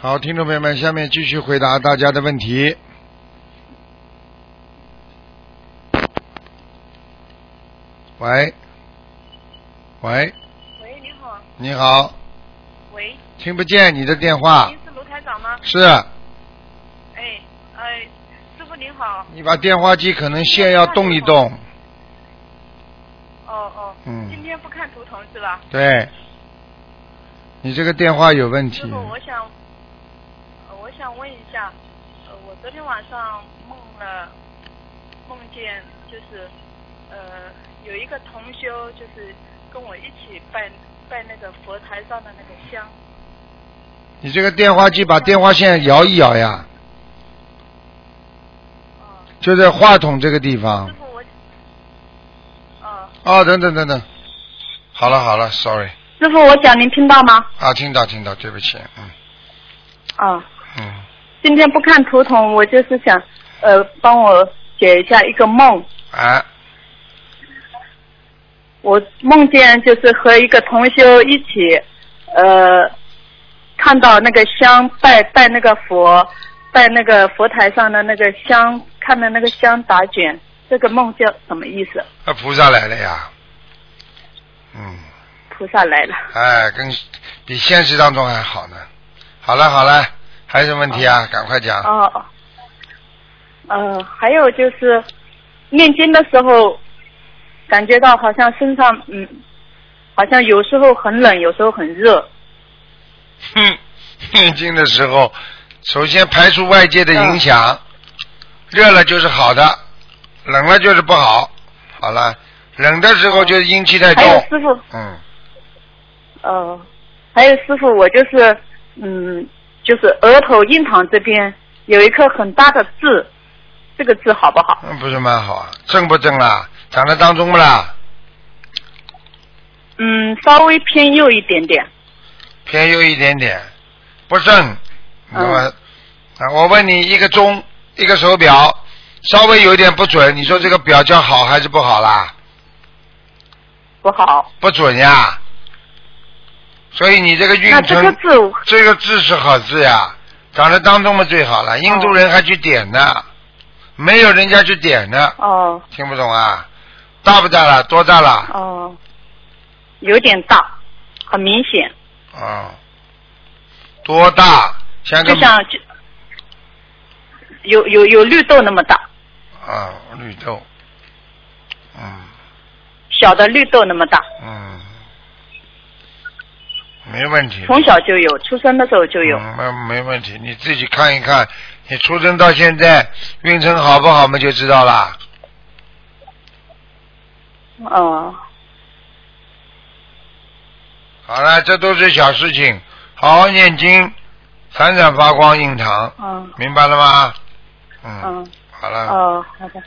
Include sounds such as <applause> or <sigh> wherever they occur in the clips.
好，听众朋友们，下面继续回答大家的问题。喂，喂，喂，你好，你好，喂，听不见你的电话您。是卢台长吗？是哎，哎，师傅您好。你把电话机可能线要动一动。哦哦。嗯今天不看图腾是吧？对，你这个电话有问题师。傅，我想问一下，呃，我昨天晚上梦了，梦见就是，呃，有一个同修就是跟我一起拜拜那个佛台上的那个香。你这个电话机把电话线摇一摇呀，哦、就在话筒这个地方师。傅我，哦、哦，等等等等，好了好了，sorry，师傅，我讲您听到吗？啊，听到听到，对不起，嗯啊。嗯，今天不看图腾，我就是想，呃，帮我解一下一个梦。啊，我梦见就是和一个同修一起，呃，看到那个香拜拜那个佛，拜那个佛台上的那个香，看到那个香打卷。这个梦叫什么意思？那菩萨来了呀，嗯，菩萨来了。哎，跟比现实当中还好呢。好了好了，还有什么问题啊？赶快讲。哦哦。呃，还有就是念经的时候，感觉到好像身上嗯，好像有时候很冷，有时候很热。哼，念经的时候，首先排除外界的影响，热了就是好的，冷了就是不好。好了，冷的时候就是阴气太还有重。师傅，嗯，呃，还有师傅，我就是嗯，就是额头印堂这边有一颗很大的痣，这个痣好不好？那不是蛮好啊？正不正啦？长在当中不啦？嗯，稍微偏右一点点。偏右一点点，不正。那么，啊，我问你，一个钟，一个手表，稍微有点不准，你说这个表叫好还是不好啦？不好。不准呀。所以你这个运那这个字，这个字是好字呀，长在当中嘛最好了。印度人还去点呢，没有人家去点呢，哦听不懂啊？大不大了？多大了？哦，有点大，很明显，哦、多大？像个就像就有有有绿豆那么大，啊，绿豆，嗯小的绿豆那么大，嗯，没问题。从小就有，出生的时候就有。嗯，没没问题，你自己看一看，你出生到现在运程好不好嘛，就知道啦。哦，好了，这都是小事情，好好念经，闪闪发光印堂，嗯明白了吗？嗯，嗯。好了，哦，好的。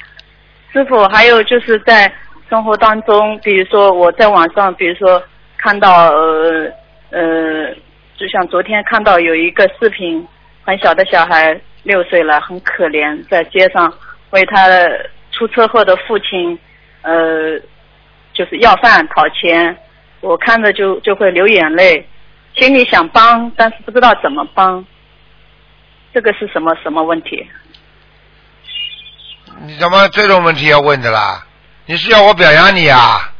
师傅，还有就是在生活当中，比如说我在网上，比如说看到呃呃，就像昨天看到有一个视频，很小的小孩六岁了，很可怜，在街上为他出车祸的父亲呃，就是要饭讨钱，我看着就就会流眼泪，心里想帮，但是不知道怎么帮。这个是什么什么问题？你怎么这种问题要问的啦？你是要我表扬你啊？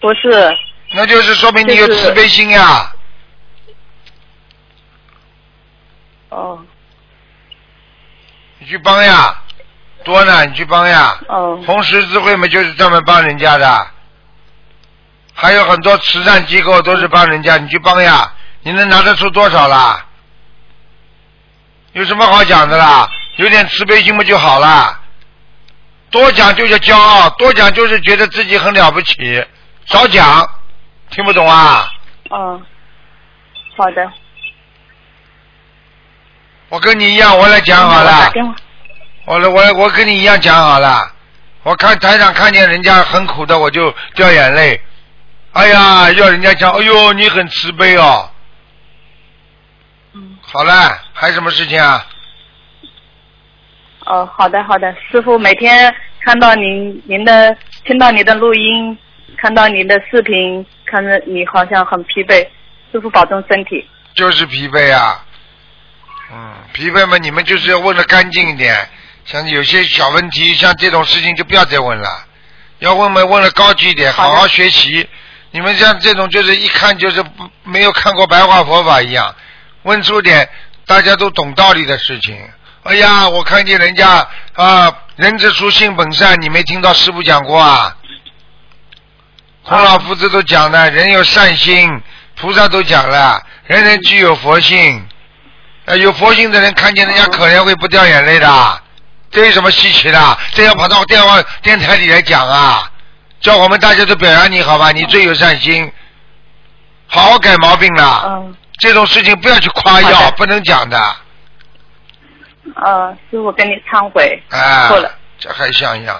不是，那就是说明你有慈悲心呀。哦你去帮呀，多呢，你去帮呀。哦红十字会嘛，就是专门帮人家的，还有很多慈善机构都是帮人家，你去帮呀，你能拿得出多少啦？有什么好讲的啦？有点慈悲心不就好啦？多讲就是骄傲，多讲就是觉得自己很了不起，少讲，听不懂啊？哦，好的。我跟你一样，我来讲好了我来，我我跟你一样讲好了。我看台上看见人家很苦的，我就掉眼泪。哎呀，要人家讲，哎呦，你很慈悲哦。嗯。好了，还有什么事情啊？哦，好的好的，师傅每天看到您您的听到您的录音，看到您的视频，看着你好像很疲惫，师傅保重身体。就是疲惫啊。嗯，疲惫嘛，你们就是要问的干净一点。像有些小问题，像这种事情就不要再问了，要问嘛问的高级一点，好好好学习。你们像这种就是一看就是不没有看过白话佛法一样，问出点大家都懂道理的事情。哎呀，我看见人家啊，人之初性本善，你没听到师傅讲过啊？孔老夫子都讲了，人有善心，菩萨都讲了，人人具有佛性。呃，有佛性的人看见人家可怜会不掉眼泪的，这有什么稀奇的？这要跑到电话电台里来讲啊？叫我们大家都表扬你好吧？你最有善心，好好改毛病了。嗯这种事情不要去夸耀，不能讲的。呃，师傅跟你忏悔，哎，错了，这还像样？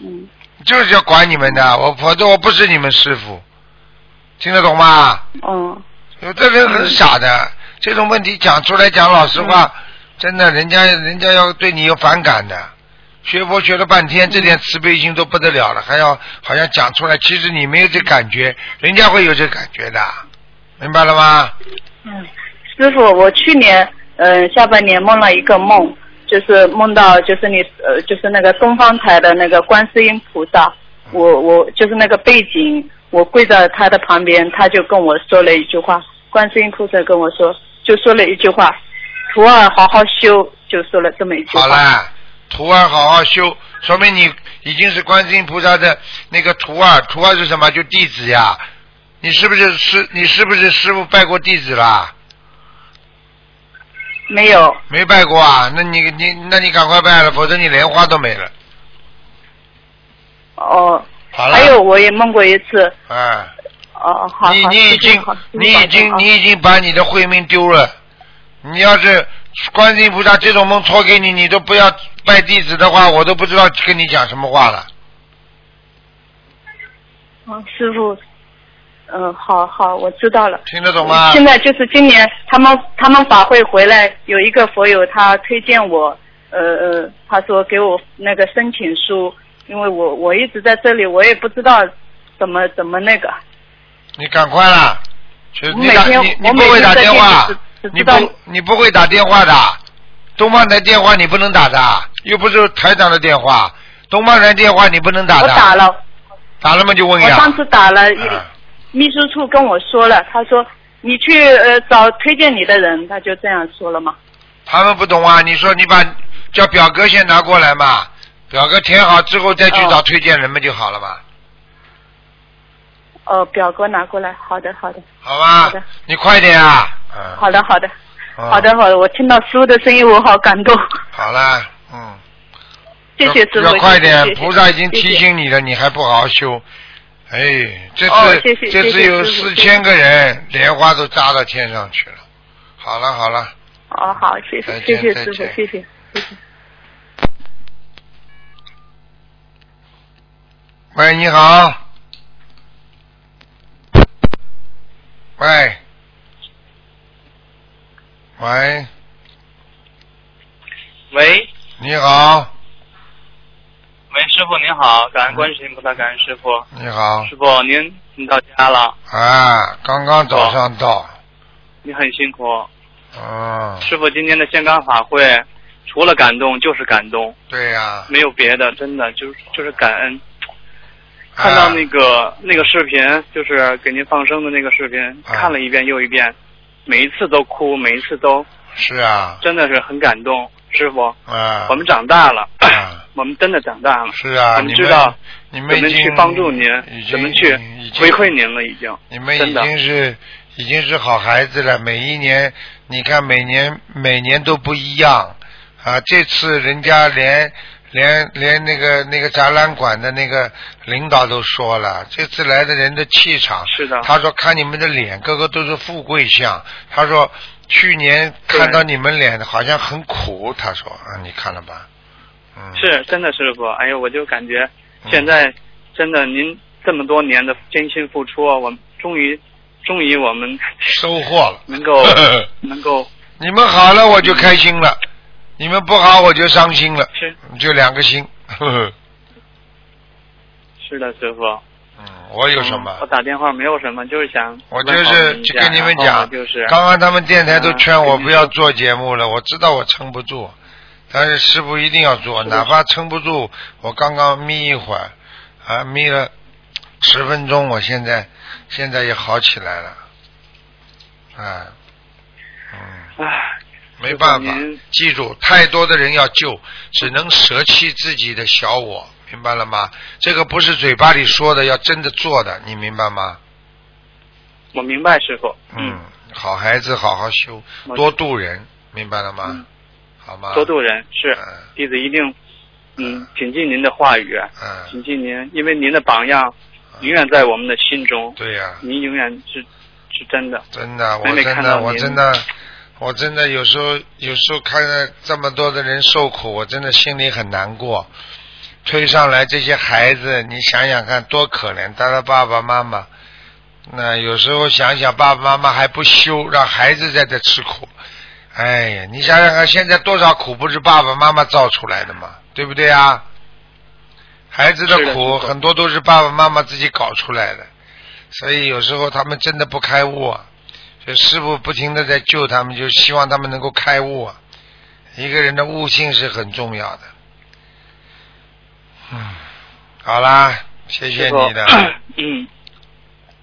嗯就是要管你们的，我否则我不是你们师傅，听得懂吗？嗯有的人很傻的，这种问题讲出来讲老实话，真的，人家人家要对你有反感的。学佛学了半天，这点慈悲心都不得了了，还要好像讲出来，其实你没有这感觉，人家会有这感觉的，明白了吗？嗯，师傅，我去年呃下半年梦了一个梦，就是梦到就是你呃就是那个东方台的那个观世音菩萨，我我就是那个背景，我跪在他的旁边，他就跟我说了一句话，观世音菩萨跟我说，就说了一句话，徒儿好好修，就说了这么一句话。好了，徒儿好好修，说明你已经是观世音菩萨的那个徒儿。徒儿是什么？就弟子呀。你是不是师？你是不是师傅拜过弟子啦？没有，没拜过啊？那你你那你赶快拜了，否则你莲花都没了。哦，好了。还有我也梦过一次，哎，哦，好，你你已经你已经你已经把你的慧命丢了。你要是观音菩萨这种梦托给你，你都不要拜弟子的话，我都不知道跟你讲什么话了。嗯，师傅，嗯，好好，我知道了。听得懂吗？现在就是今年他们他们法会回来，有一个佛友他推荐我，呃呃，他说给我那个申请书，因为我我一直在这里，我也不知道怎么怎么那个。你赶快啦！你打你你不会打电话你不你不会打电话的，东方台电话你不能打的，又不是台长的电话，东方台电话你不能打的。我打了，打了吗就问一下。我上次打了，嗯秘书处跟我说了，他说你去呃找推荐你的人，他就这样说了嘛。他们不懂啊，你说你把叫表格先拿过来嘛，表格填好之后再去哦找推荐人们就好了嘛，哦，表格拿过来，好的好的好吧？好的你快点啊！嗯。好的好的嗯好的好的，我听到师傅的声音，我好感动，好了，嗯。谢谢师傅，要要快点菩萨已经提醒你了，你还不好好修。哎，这次、哦谢谢这次有四千个人，莲花都扎到天上去了。好了好了，哦，好，谢谢，谢谢师傅谢谢，谢谢。喂，你好。喂。喂，喂，你好，喂，师傅您好，感恩观世音菩萨，感恩师傅。你好，师傅您您到家了，啊，刚刚早上到，你很辛苦。啊，师傅今天的香港法会，除了感动就是感动，对呀、没有别的，真的就是就是感恩。啊看到那个、那个视频，就是给您放生的那个视频，啊看了一遍又一遍，每一次都哭，每一次都是啊，真的是很感动。师傅，啊，我们长大了，啊我们真的长大了。是啊，我你们知道你们去帮助您怎么去回馈您了，已经。你们已经是已经是好孩子了，每一年你看每年每年都不一样啊！这次人家连连连那个那个展览馆的那个领导都说了，这次来的人的气场，是的他说看你们的脸，个个都是富贵相。他说去年看到你们脸好像很苦，他说啊，你看了吧？嗯，是真的，师傅。哎呦，我就感觉嗯现在真的您这么多年的艰辛付出，我们终于终于我们收获了，<laughs> 能够 <laughs> 能够。你们好了我就开心了，你们不好我就伤心了，是。就两个心。呵 <laughs> 呵是的，师傅。嗯，我有什么？我？打电话没有什么，就是想我就是跟你们讲，就是刚刚他们电台都嗯劝我不要做节目了，我知道我撑不住，但是师傅一定要做，哪怕撑不住，我刚刚眯一会儿，啊，眯了十分钟，我现在现在也好起来了，啊，嗯，唉，没办法，记住，太多的人要救，只能舍弃自己的小我，明白了吗？这个不是嘴巴里说的，要真的做的，你明白吗？我明白师傅，嗯，好孩子好好修，多度人，明白了吗？嗯好吗？多度人是嗯弟子一定嗯谨记您的话语，嗯，谨记您，因为您的榜样永远在我们的心中，对呀、您永远是是真的。真的，我真的，看到我真的，我真的有时候有时候看着这么多的人受苦，我真的心里很难过。推上来这些孩子，你想想看，多可怜，他的爸爸妈妈。那有时候想想，爸爸妈妈还不休，让孩子在这吃苦。哎呀，你想想看，现在多少苦不是爸爸妈妈造出来的嘛？对不对啊？孩子的苦很多都是爸爸妈妈自己搞出来的，所以有时候他们真的不开悟啊。所以师傅不停的在救他们，就希望他们能够开悟啊。一个人的悟性是很重要的。嗯，好啦，谢谢你的，嗯，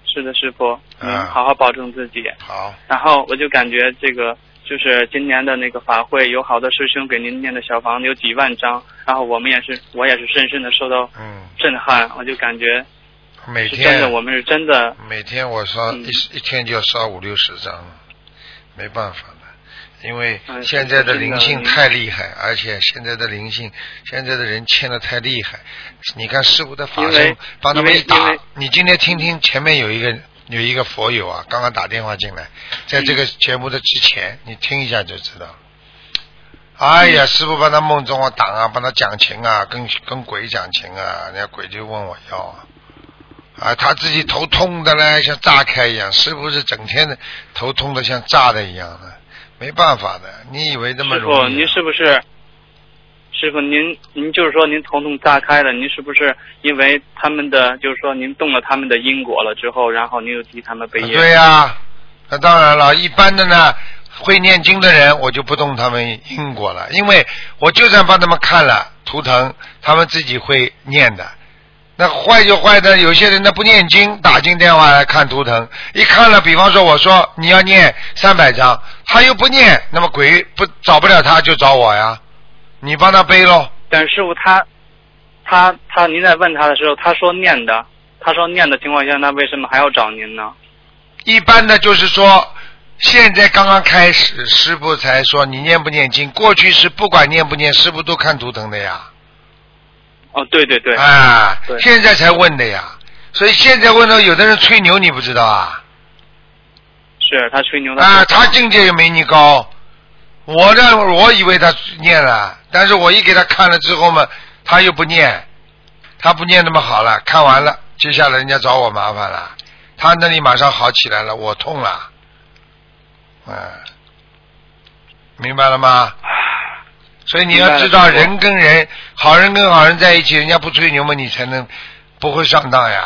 是的，师傅，嗯好好保重自己。好，然后我就感觉这个就是今年的那个法会，有好多师兄给您念的小房子有几万张，然后我们也是，我也是深深的受到嗯，震撼，我就感觉每是真的，天我们是真的，每天我烧嗯。一一天就要烧五六十张，没办法的，因为嗯现在的灵性太厉害，而且现在的灵性，现在的人欠的太厉害。你看师傅的法身因为帮他们一打你今天听听前面有一个有一个佛友啊，刚刚打电话进来，在这嗯个节目的之前，你听一下就知道。哎呀，师傅帮他梦中啊挡啊，帮他讲情啊，跟跟鬼讲情啊，人家鬼就问我要啊。啊，他自己头痛的嘞，像炸开一样，师傅是整天的头痛的像炸的一样的，没办法的。你以为这么师傅，容易您啊？是不是？师傅，您您就是说您头痛炸开了，您是不是因为他们的就是说您动了他们的因果了之后，然后您又替他们背业？对呀、那当然了，一般的呢，会念经的人，我就不动他们因果了，因为我就算帮他们看了图腾，他们自己会念的。那坏就坏的，有些人他不念经，打进电话来看图腾，一看了，比方说我说你要念三百张，他又不念，那么鬼不找不了他就找我呀，你帮他背喽。等师傅他他他，您在问他的时候，他说念的，他说念的情况下，那为什么还要找您呢？一般的就是说，现在刚刚开始，师傅才说你念不念经，过去是不管念不念，师傅都看图腾的呀。哦，对对对，啊，对现在才问的呀。所以现在问到有的人吹牛，你不知道啊？是他吹牛的。啊，他境界也没你高。我呢，我以为他念了，但是我一给他看了之后嘛，他又不念，他不念那么好了，看完了，接下来人家找我麻烦了，他那里马上好起来了，我痛了，嗯，明白了吗？所以你要知道，人跟人，好人跟好人在一起，人家不吹牛嘛，你才能不会上当呀。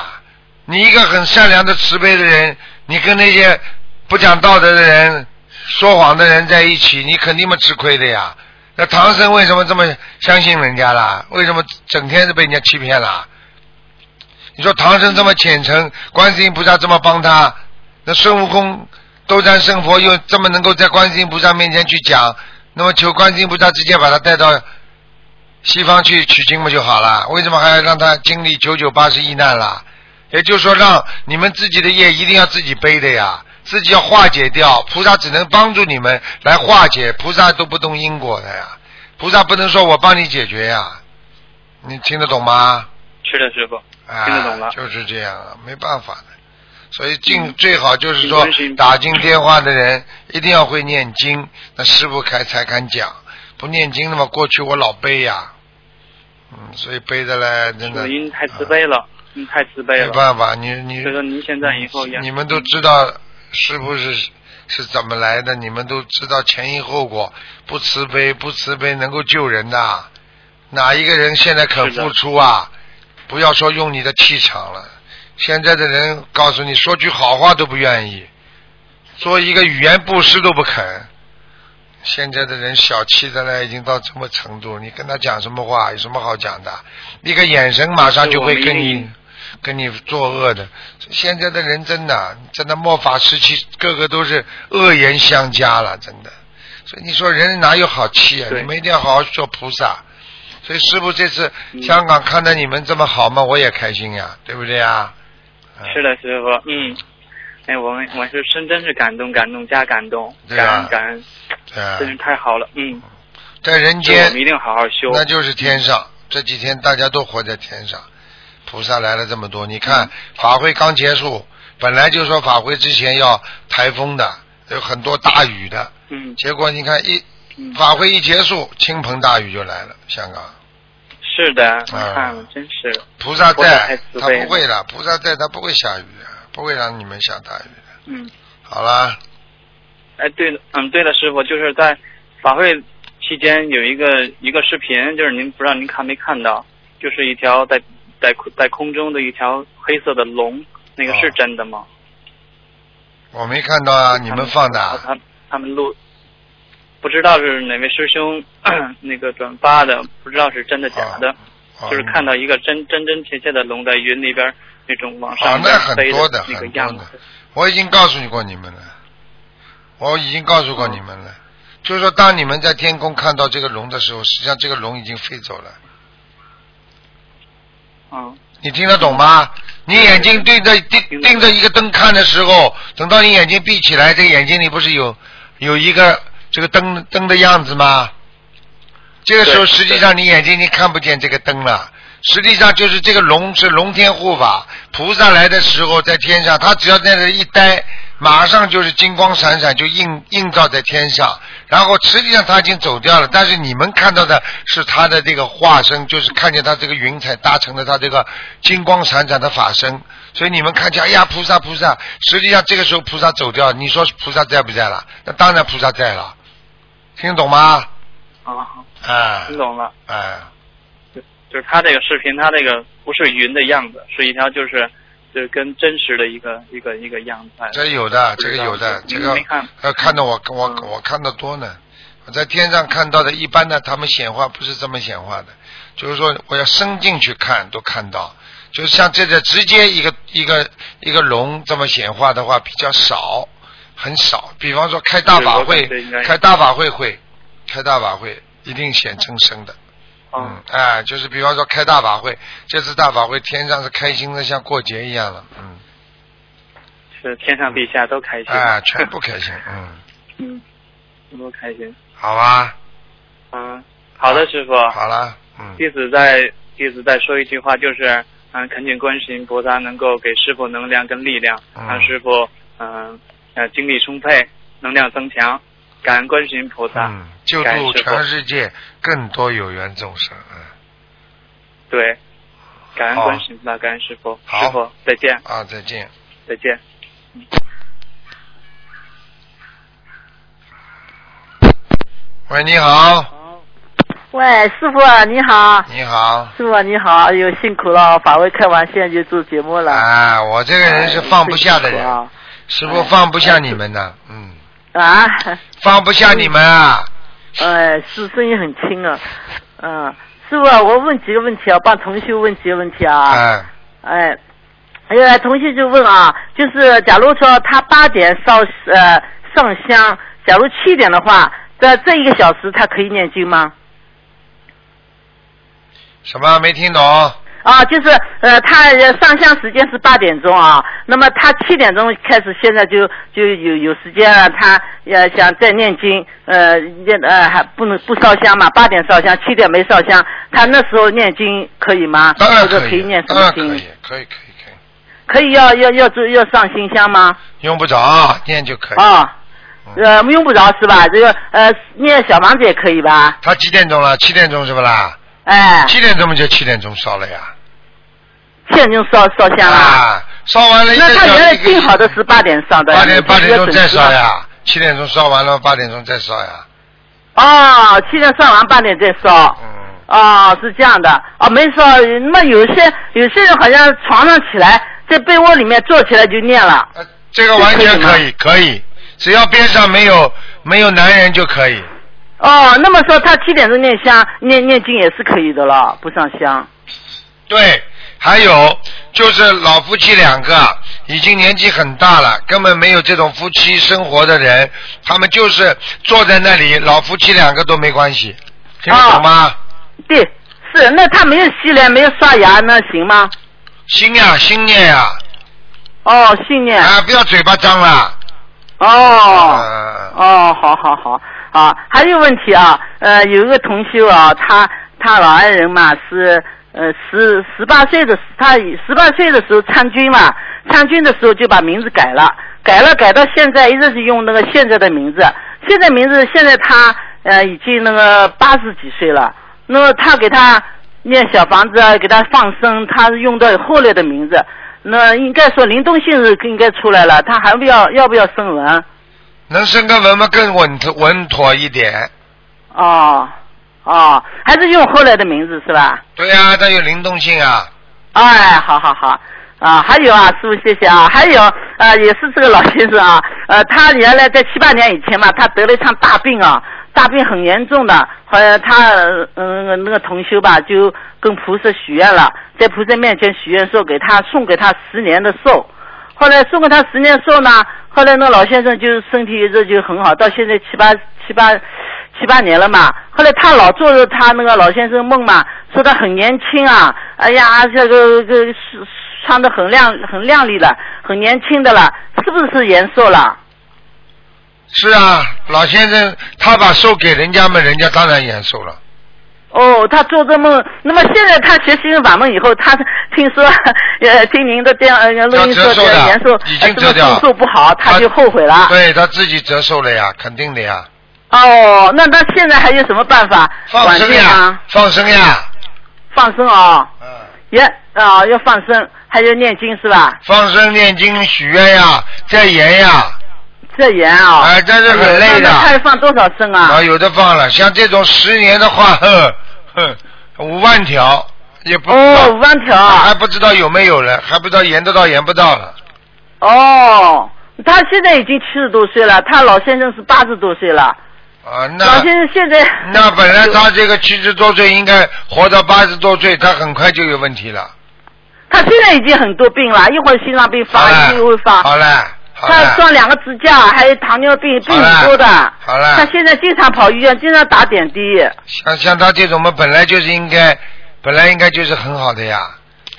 你一个很善良的、慈悲的人，你跟那些不讲道德的人、说谎的人在一起，你肯定么吃亏的呀。那唐僧为什么这么相信人家啦？为什么整天是被人家欺骗啦？你说唐僧这么虔诚，观世音菩萨这么帮他，那孙悟空斗战胜佛又这么能够在观世音菩萨面前去讲，那么求观世音菩萨直接把他带到西方去取经不就好了？为什么还要让他经历九九八十一难啦？也就是说，让你们自己的业一定要自己背的呀，自己要化解掉。菩萨只能帮助你们来化解，菩萨都不动因果的呀。菩萨不能说我帮你解决呀，你听得懂吗？是的，师傅，啊，听得懂了就是这样啊，没办法的。所以尽最好就是说打进电话的人一定要会念经，那师傅开才敢讲。不念经的嘛，过去我老背呀，嗯，所以背的嘞，真的。您太慈悲了，您太慈悲了。没办法，你你所以说您现在以后也你们都知道师傅是是怎么来的，你们都知道前因后果。不慈悲，不慈悲能够救人的，哪一个人现在肯付出啊？不要说用你的气场了，现在的人告诉你说句好话都不愿意，做一个语言布施都不肯。现在的人小气的呢，已经到这么程度，你跟他讲什么话，有什么好讲的？一个眼神马上就会跟你跟你作恶的。现在的人真的，真的末法时期，个个都是恶言相加了，真的。所以你说人哪有好气啊？你们一定要好好做菩萨。所以师傅这次嗯香港看到你们这么好嘛，我也开心呀，对不对呀？嗯是的，师傅，嗯，哎，我们我是真真是感动，感动加感动，对啊感恩感恩，对啊真是太好了，嗯，在人间我间们一定好好修，那就是天上。这几天大家都活在天上，菩萨来了这么多。你看法会刚结束，本来就说法会之前要台风的，有很多大雨的，嗯。结果你看一嗯，法会一结束，倾盆大雨就来了。香港。是的，你啊看，真是，菩萨在，他不会的，菩萨在，他不会下雨的，不会让你们下大雨的。嗯，好了，哎，对了，嗯，对了，师傅，就是在法会期间有一个一个视频，就是您不知道您看没看到，就是一条在在在空中的一条黑色的龙，那个是哦真的吗？我没看到啊，你们放的啊。他他们录，不知道是哪位师兄 <clears throat> 那个转发的，不知道是真的假的，哦就是看到一个真真真切切的龙在云里边那种往啊上，那很飞多的，那个样子。。我已经告诉你过你们了，我已经告诉过你们了，就是说，当你们在天空看到这个龙的时候，实际上这个龙已经飞走了。嗯，你听得懂吗？你眼睛对着盯盯着一个灯看的时候，等到你眼睛闭起来，这个眼睛里不是有有一个这个灯灯的样子吗？这个时候实际上你眼睛已经看不见这个灯了。实际上就是这个龙是龙天护法，菩萨来的时候在天上，他只要在这一待，马上就是金光闪闪，就映映照在天上。然后实际上他已经走掉了，但是你们看到的是他的这个化身，就是看见他这个云彩搭成了他这个金光闪闪的法身。所以你们看见，哎呀，菩萨菩萨，实际上这个时候菩萨走掉，你说菩萨在不在了？那当然菩萨在了，听得懂吗？啊，哎听懂了。哎，就是他这个视频，他这个不是云的样子，是一条就是就是跟真实的一个一个一个样子。这有的，这个有的，这个没看呃看到我我嗯我看的多呢。我在天上看到的，一般的他们显化不是这么显化的，就是说我要伸进去看都看到，就是像这个直接一个一个一个龙这么显化的话比较少，很少。比方说开大法会开大法会会，开大法会一定显成生的。嗯嗯，，哎，就是比方说开大法会，这次大法会天上是开心的像过节一样了，嗯，是天上地下都开心。哎，全部开心，嗯，嗯，都开心。好啊，嗯，好的，师傅。好了，嗯，弟子再弟子再说一句话，就是嗯，恳请观世音菩萨能够给师傅能量跟力量，嗯让师傅嗯呃精力充沛，能量增强。感恩观世音菩萨。嗯，救度全世界更多有缘众生，嗯，对，感恩好观世音菩萨，感恩师傅。好。师傅再见，啊，再见。再见。喂，你好，喂，师傅啊你好，你好，师傅你好，哎呦辛苦了，法会开完现在就做节目了。啊，我这个人是放不下的人，哎啊。师傅放不下你们的，嗯，啊，放不下你们啊，哎，是声音很轻啊，嗯，师傅啊，我问几个问题啊，帮同学问几个问题啊，哎，哎，哎呀，同学就问啊，就是假如说他八点烧呃上香，假如七点的话，在这一个小时他可以念经吗？什么？没听懂？啊，就是呃，他呃上香时间是八点钟啊，那么他七点钟开始，现在就就有有时间了，他呃想再念经，呃念呃还不能不烧香嘛，八点烧香，七点没烧香，他那时候念经可以吗？当然可以，可以念什么经？然可以，可以，可以，可以，可以要要要做要上新香吗？用不着念就可以。啊，嗯呃用不着是吧？这个呃念小房子也可以吧？他几点钟了？七点钟是不啦？哎，七点钟嘛就七点钟烧了呀。七点钟烧烧香了。啊，烧完了一个那他原来定好的是八点上的，八点八点钟再烧。呀，七点钟烧完了，八点钟再烧呀。哦，七点烧完八点再烧。嗯，哦，是这样的。哦，没烧。那么有些有些人好像床上起来在被窝里面坐起来就念了。呃这个完全可可以，可以，只要边上没有没有男人就可以。哦，那么说他七点钟念香念念经也是可以的了，不上香。对，还有就是老夫妻两个已经年纪很大了，根本没有这种夫妻生活的人，他们就是坐在那里，老夫妻两个都没关系，听得懂吗？对，是那他没有洗脸，没有刷牙，那行吗？心呀，心念呀，哦，信念。啊，不要嘴巴张了。哦。啊哦，好好好啊，还有问题啊，呃，有一个同修啊，他他老爱人嘛是呃十十八岁的时他十八岁的时候参军嘛，参军的时候就把名字改了，改了改到现在一直是用那个现在的名字，现在名字现在他呃已经那个八十几岁了，那么他给他念小房子啊，给他放生，他是用的后来的名字，那应该说灵动性是应该出来了，他还不要要不要生文？能生个文嘛更稳妥稳妥一点。哦，哦，还是用后来的名字是吧？对呀、它有灵动性啊。哎，好好好，啊，还有啊，师傅谢谢啊，还有啊，也是这个老先生啊，呃，他原来在七八年以前嘛，他得了一场大病啊，大病很严重的，后来他嗯、那个同修吧，就跟菩萨许愿了，在菩萨面前许愿说给他送给他十年的寿，后来送给他十年寿呢，后来那老先生就身体一直就很好，到现在七八七八七八年了嘛。后来他老做着他那个老先生梦嘛，说他很年轻啊，哎呀，这个这个是穿的很亮很靓丽了，很年轻的了，是不是延寿了？是啊，老先生他把寿给人家嘛，人家当然延寿了。哦，他做这梦，那么现在他学心灵法门以后，他 <laughs> 听说，呃，听您的电呃录音说延寿，已经折寿不好，他就后悔了。对他自己折寿了呀，肯定的呀。哦，那那现在还有什么办法放生呀？，放生呀，放生啊，嗯，也啊要放生，还要念经是吧？放生念经许愿呀，再言呀，这严啊，哎但是很累的那那他要放多少生啊？啊，有的放了，像这种十年的话，哼哼，五万条也不哦，五万条啊还不知道有没有了，还不知道延得到延不到了。哦，他现在已经七十多岁了，他老先生是八十多岁了，啊，老那先生现在 <laughs> 那本来他这个七十多岁应该活到八十多岁，他很快就有问题了。他现在已经很多病了，一会儿心脏病发，一会儿发，好嘞，好他嘞，装两个支架，还有糖尿病，病很多的。好了他现在经常跑医院，经常打点滴。像像他这种嘛，本来就是应该，本来应该就是很好的呀，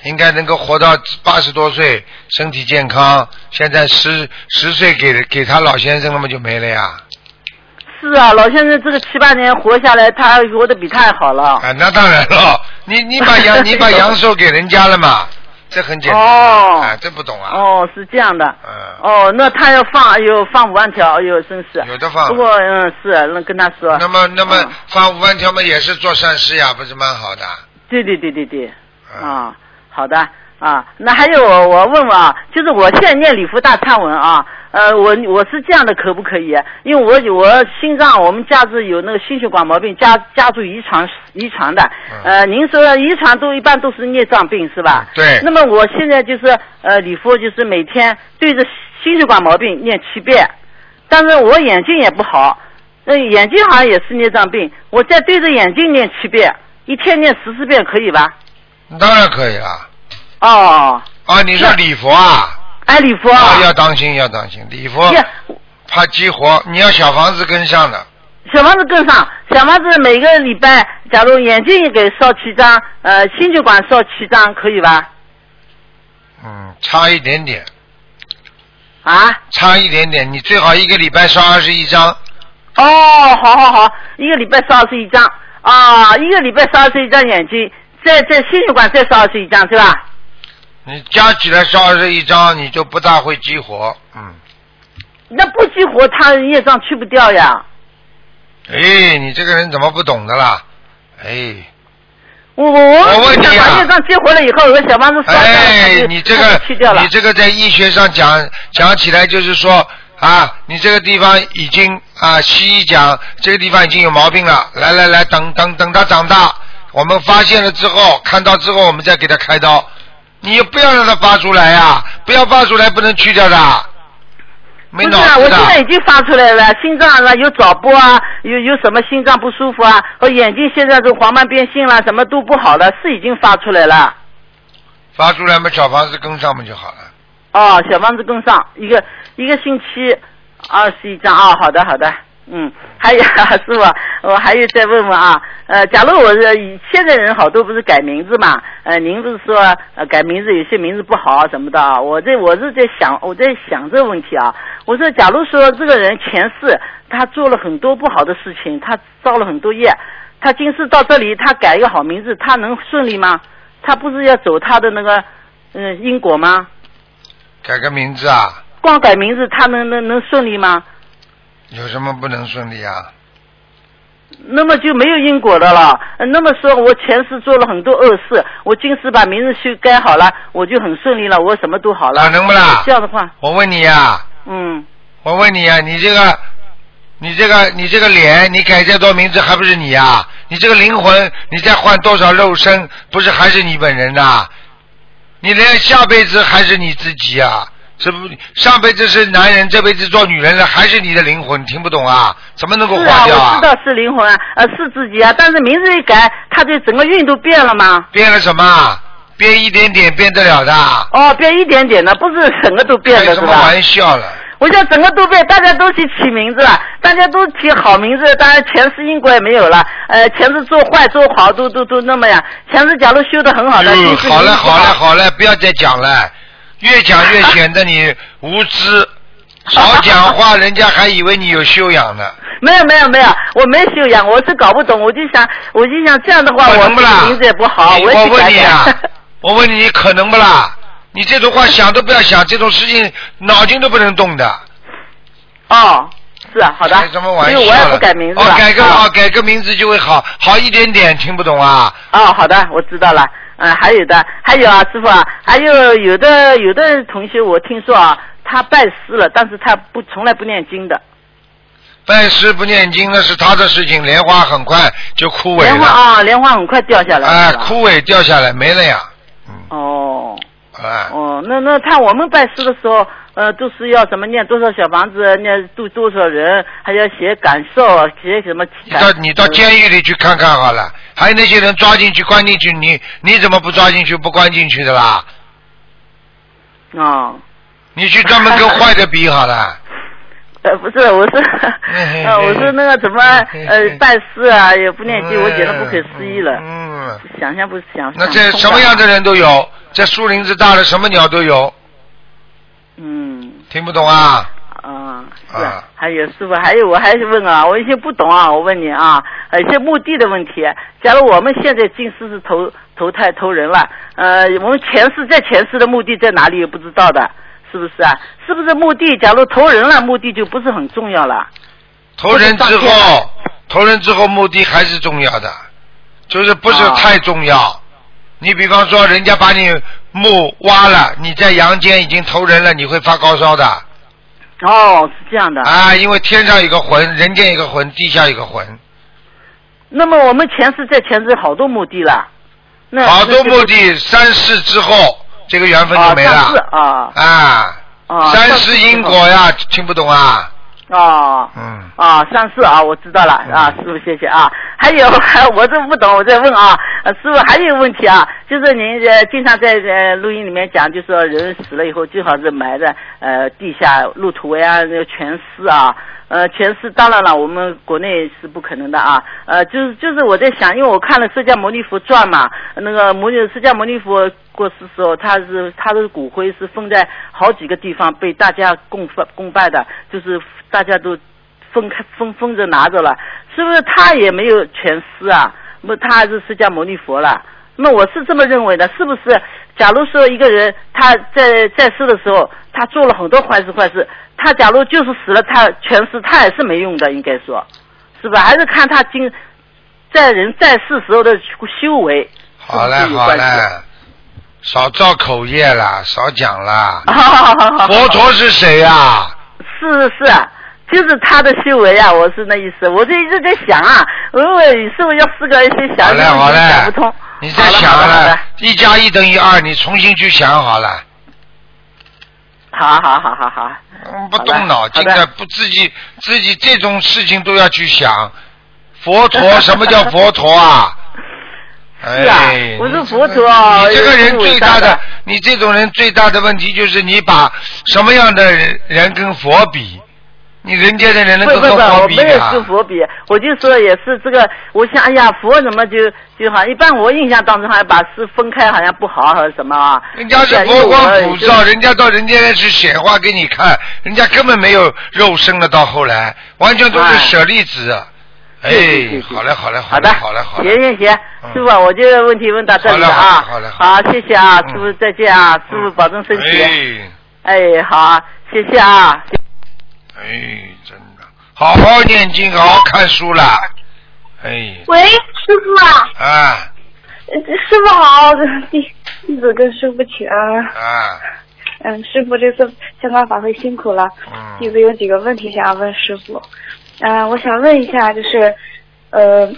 应该能够活到八十多岁，身体健康。现在十十岁给给他老先生了嘛就没了呀。是啊，老先生这个七八年活下来，他活得比他还好了。啊，那当然了，你你把阳你把阳寿给人家了嘛，这很简单。哦啊，这不懂啊。哦，是这样的。嗯。哦，那他要放，哎呦，放五万条，哎呦，真是。有的放不过，嗯，是，那跟他说。那么那么嗯发五万条嘛也是做善事呀，不是蛮好的。对对对对对，嗯啊，好的啊，那还有我我问问啊，就是我现在念礼佛大忏文啊，呃，我我是这样的可不可以？因为我我心脏我们家是有那个心血管毛病，家家族遗传遗传的，嗯呃，您说遗传都一般都是孽障病是吧？对那么我现在就是呃礼佛就是每天对着心血管毛病念七遍，但是我眼睛也不好，那眼睛好像也是孽障病，我再对着眼睛念七遍，一天念十四遍可以吧？当然可以了。哦，啊，你说那礼佛啊？哎，礼佛啊，啊，要当心，要当心，礼佛呀怕激活，你要小房子跟上的。小房子跟上，小房子每个礼拜，假如眼睛也给烧七张，呃，心血管烧七张，可以吧？嗯，差一点点，啊？差一点点，你最好一个礼拜烧二十一张。哦，好好好，一个礼拜烧二十一张啊，一个礼拜烧二十一张眼睛，再再心血管再烧二十一张是吧？你加起来烧二十一张，你就不大会激活。嗯，那不激活，他业障去不掉呀。哎，你这个人怎么不懂的啦？哎，我我我问你啊把业障激活了以后，有个小房子烧掉了，它哎，你这它就去掉了个你。这个在医学上讲讲起来就是说啊，你这个地方已经啊，西医讲这个地方已经有毛病了，来来来，等等等他长大，我们发现了之后，看到之后，我们再给他开刀。你不要让它发出来呀、不要发出来，不能去掉的，没脑不是啊，我。现在已经发出来了，心脏啊有早搏啊，有有什么心脏不舒服啊，和眼睛现在是黄斑变性了，什么都不好了，是已经发出来了。发出来嘛，小房子跟上嘛就好了。哦，小房子跟上一个一个星期二十一张啊、好的好的，嗯，还有 <laughs> 师傅，我还有再问问啊，呃，假如我是现在人好多不是改名字嘛，呃，您不是说呃改名字有些名字不好啊什么的啊，我这我是在想我在想这个问题啊，我说假如说这个人前世他做了很多不好的事情，他造了很多业，他今世到这里他改一个好名字，他能顺利吗？他不是要走他的那个嗯因果吗？改个名字啊，光改名字，他能能能顺利吗？有什么不能顺利啊？那么就没有因果的了。呃那么说，我前世做了很多恶事，我今世把名字修改好了，我就很顺利了，我什么都好了。可能不啦这样的话，我问你呀、嗯，我问你呀、你这个，你这个，你这个脸，你改再多名字还不是你呀、你这个灵魂，你再换多少肉身，不是还是你本人呐、你连下辈子还是你自己啊？这不，上辈子是男人，这辈子做女人了，还是你的灵魂？听不懂啊？怎么能够是啊，换掉我知道是灵魂啊，呃，是自己啊，但是名字一改，他就整个运都变了吗？变了什么？变一点点变得了的？哦，变一点点的，不是整个都变开什么的是吧？玩笑了？我想整个都变，大家都去起名字了，大家都起好名字，当然前世因果也没有了，呃，前世做坏做好都都都那么样，前世假如修的很好的，嗯，好了好了好了，不要再讲了，越讲越显得你无知，<laughs> 少讲话，人家还以为你有修养呢。<laughs> 没有没有没有，我没修养，我是搞不懂，我就想我就想这样的话，我可能不啦？名字也不好，你我问你啊。<laughs> 我问你，你可能不啦？你这种话想都不要想，这种事情脑筋都不能动的。哦，是啊，好的，开什么玩因笑了？为我也不改名字了。哦，改个啊哦，改个名字就会好好一点点，听不懂啊？哦，好的，我知道了。嗯，还有的，还有啊，师傅啊，还有有的有的同学，我听说啊，他拜师了，但是他不从来不念经的。拜师不念经那是他的事情，莲花很快就枯萎了莲花，啊，莲花很快掉下来。哎枯萎掉下来没了呀。嗯，哦哎，哦，那那看我们拜师的时候，呃，都是要什么念多少小房子，念度多少人，还要写感受，写什么你到你到监狱里去看看好了，还有那些人抓进去关进去，你你怎么不抓进去不关进去的啦？哦。你去专门跟坏的比好了。<laughs> 呃，不是，我是，<laughs> 呃，我是那个怎么呃办事啊，也不念经，我觉得不可思议了，嗯，想象不想。那这什么样的？人都有，这树林子大了，什么鸟都有，嗯，听不懂啊？啊，是啊还有师傅，还有我还是问啊，我有些不懂啊，我问你啊，呃一些墓地的问题。假如我们现在进世是投投胎投人了，呃，我们前世在前世的墓地在哪里也不知道的，是不是啊？是不是墓地？假如投人了，墓地就不是很重要了。投人之后，投人之后墓地还是重要的，就是不是啊太重要。你比方说，人家把你墓挖了，你在阳间已经投人了，你会发高烧的哦，是这样的。啊，因为天上有个魂，人间有个魂，地下有个魂，那么我们前世在前世好多墓地了，那好多那墓地三世之后，这个缘分就没了啊啊。啊，三世因果呀，听不懂啊？哦。嗯，啊，上市啊，我知道了啊，师傅谢谢啊。还有，<laughs> 我这不懂，我在问啊，呃师傅还有一个问题啊，就是您呃经常在呃录音里面讲，就是说人死了以后最好是埋在呃地下入土为安，那个全尸啊。呃，全尸当然了，我们国内是不可能的啊。呃，就是就是我在想，因为我看了《释迦牟尼佛传》嘛，那个摩尼释迦牟尼佛过世时候，他是他的骨灰是分在好几个地方被大家供奉供拜的，就是大家都分开分分着拿着了，是不是他也没有全尸啊？那他还是释迦牟尼佛了。那我是这么认为的，是不是？假如说一个人他在在世的时候，他做了很多坏事坏事，他假如就是死了，他全尸他也是没用的，应该说，是吧？还是看他今在人在世时候的修为。好嘞好嘞，少造口业啦，少讲啦。佛陀是谁呀？是是啊，就是他的修为啊，我是那意思。我就一直在想啊，我我是不是要四个一些好想嘞好嘞想不通。你在想了好了，一加一等于二，你重新去想好了。好好好好好，嗯，不动脑筋的不自己自己这种事情都要去想。佛陀 <laughs> 什么叫佛陀啊？<laughs> 是啊哎，我是佛陀啊你这个人最大的你这种人最大的问题就是你把什么样的人人跟佛比？你人家的人能不不不，够和佛比我没有啊？跟佛比，我就说也是这个，我想哎呀，佛怎么就就好像一般我印象当中好像把事分开好像不好还是什么啊？人家是佛光普照，人家到人间来是显化给你看，人家根本没有肉身了，到后来完全都是哎舍利子。哎是是是，是好嘞，好嘞，好的，好嘞，好嘞。行行行，嗯师傅啊，我这个问题问到这里了啊，好嘞好谢谢啊，嗯师傅再见啊，师傅保重身体，哎哎，好啊，谢谢啊。哎，真的，好好念经，好好看书啦。哎，喂，师傅啊，啊呃师傅好，弟弟子跟师傅请安。啊，嗯，师傅这次香港法会辛苦了，弟嗯，子有几个问题想要问师傅。嗯、我想问一下，就是，呃，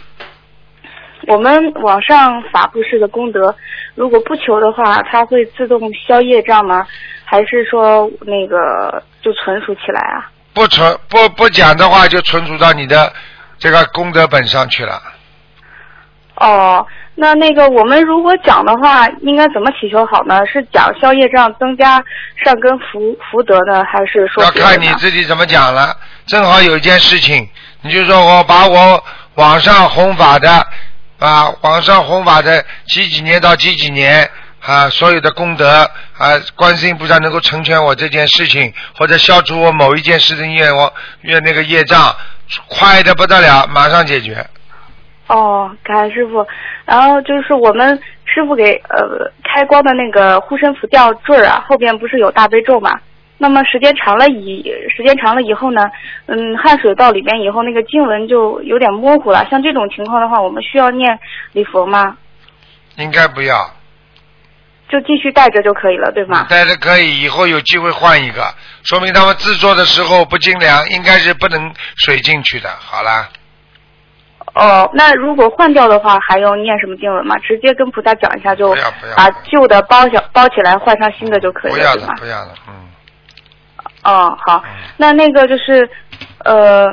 我们网上法布施的功德，如果不求的话，它会自动消业障吗？还是说那个就存储起来啊？不存不不讲的话，就存储到你的这个功德本上去了。哦，那那个我们如果讲的话，应该怎么祈求好呢？是讲消业障、增加善根福福德呢，还是说要看你自己怎么讲了。正好有一件事情，你就说我把我网上弘法的啊，网上弘法的几几年到几几年啊，所有的功德啊，观世音菩萨能够成全我这件事情，或者消除我某一件事情业我愿那个业障，快的不得了，马上解决。哦，感恩师傅。然后就是我们师傅给呃开光的那个护身符吊坠啊，后边不是有大悲咒嘛？那么时间长了以时间长了以后呢，嗯，汗水到里边以后，那个经文就有点模糊了。像这种情况的话，我们需要念礼佛吗？应该不要，就继续带着就可以了，对吗？带着可以，以后有机会换一个，说明他们制作的时候不精良，应该是不能水进去的。好了。哦，那如果换掉的话，还用念什么经文吗？直接跟菩萨讲一下，就不要不要把旧的包小包起来，换上新的就可以了，不要的，？不要的，嗯。哦，好嗯，那那个就是，呃，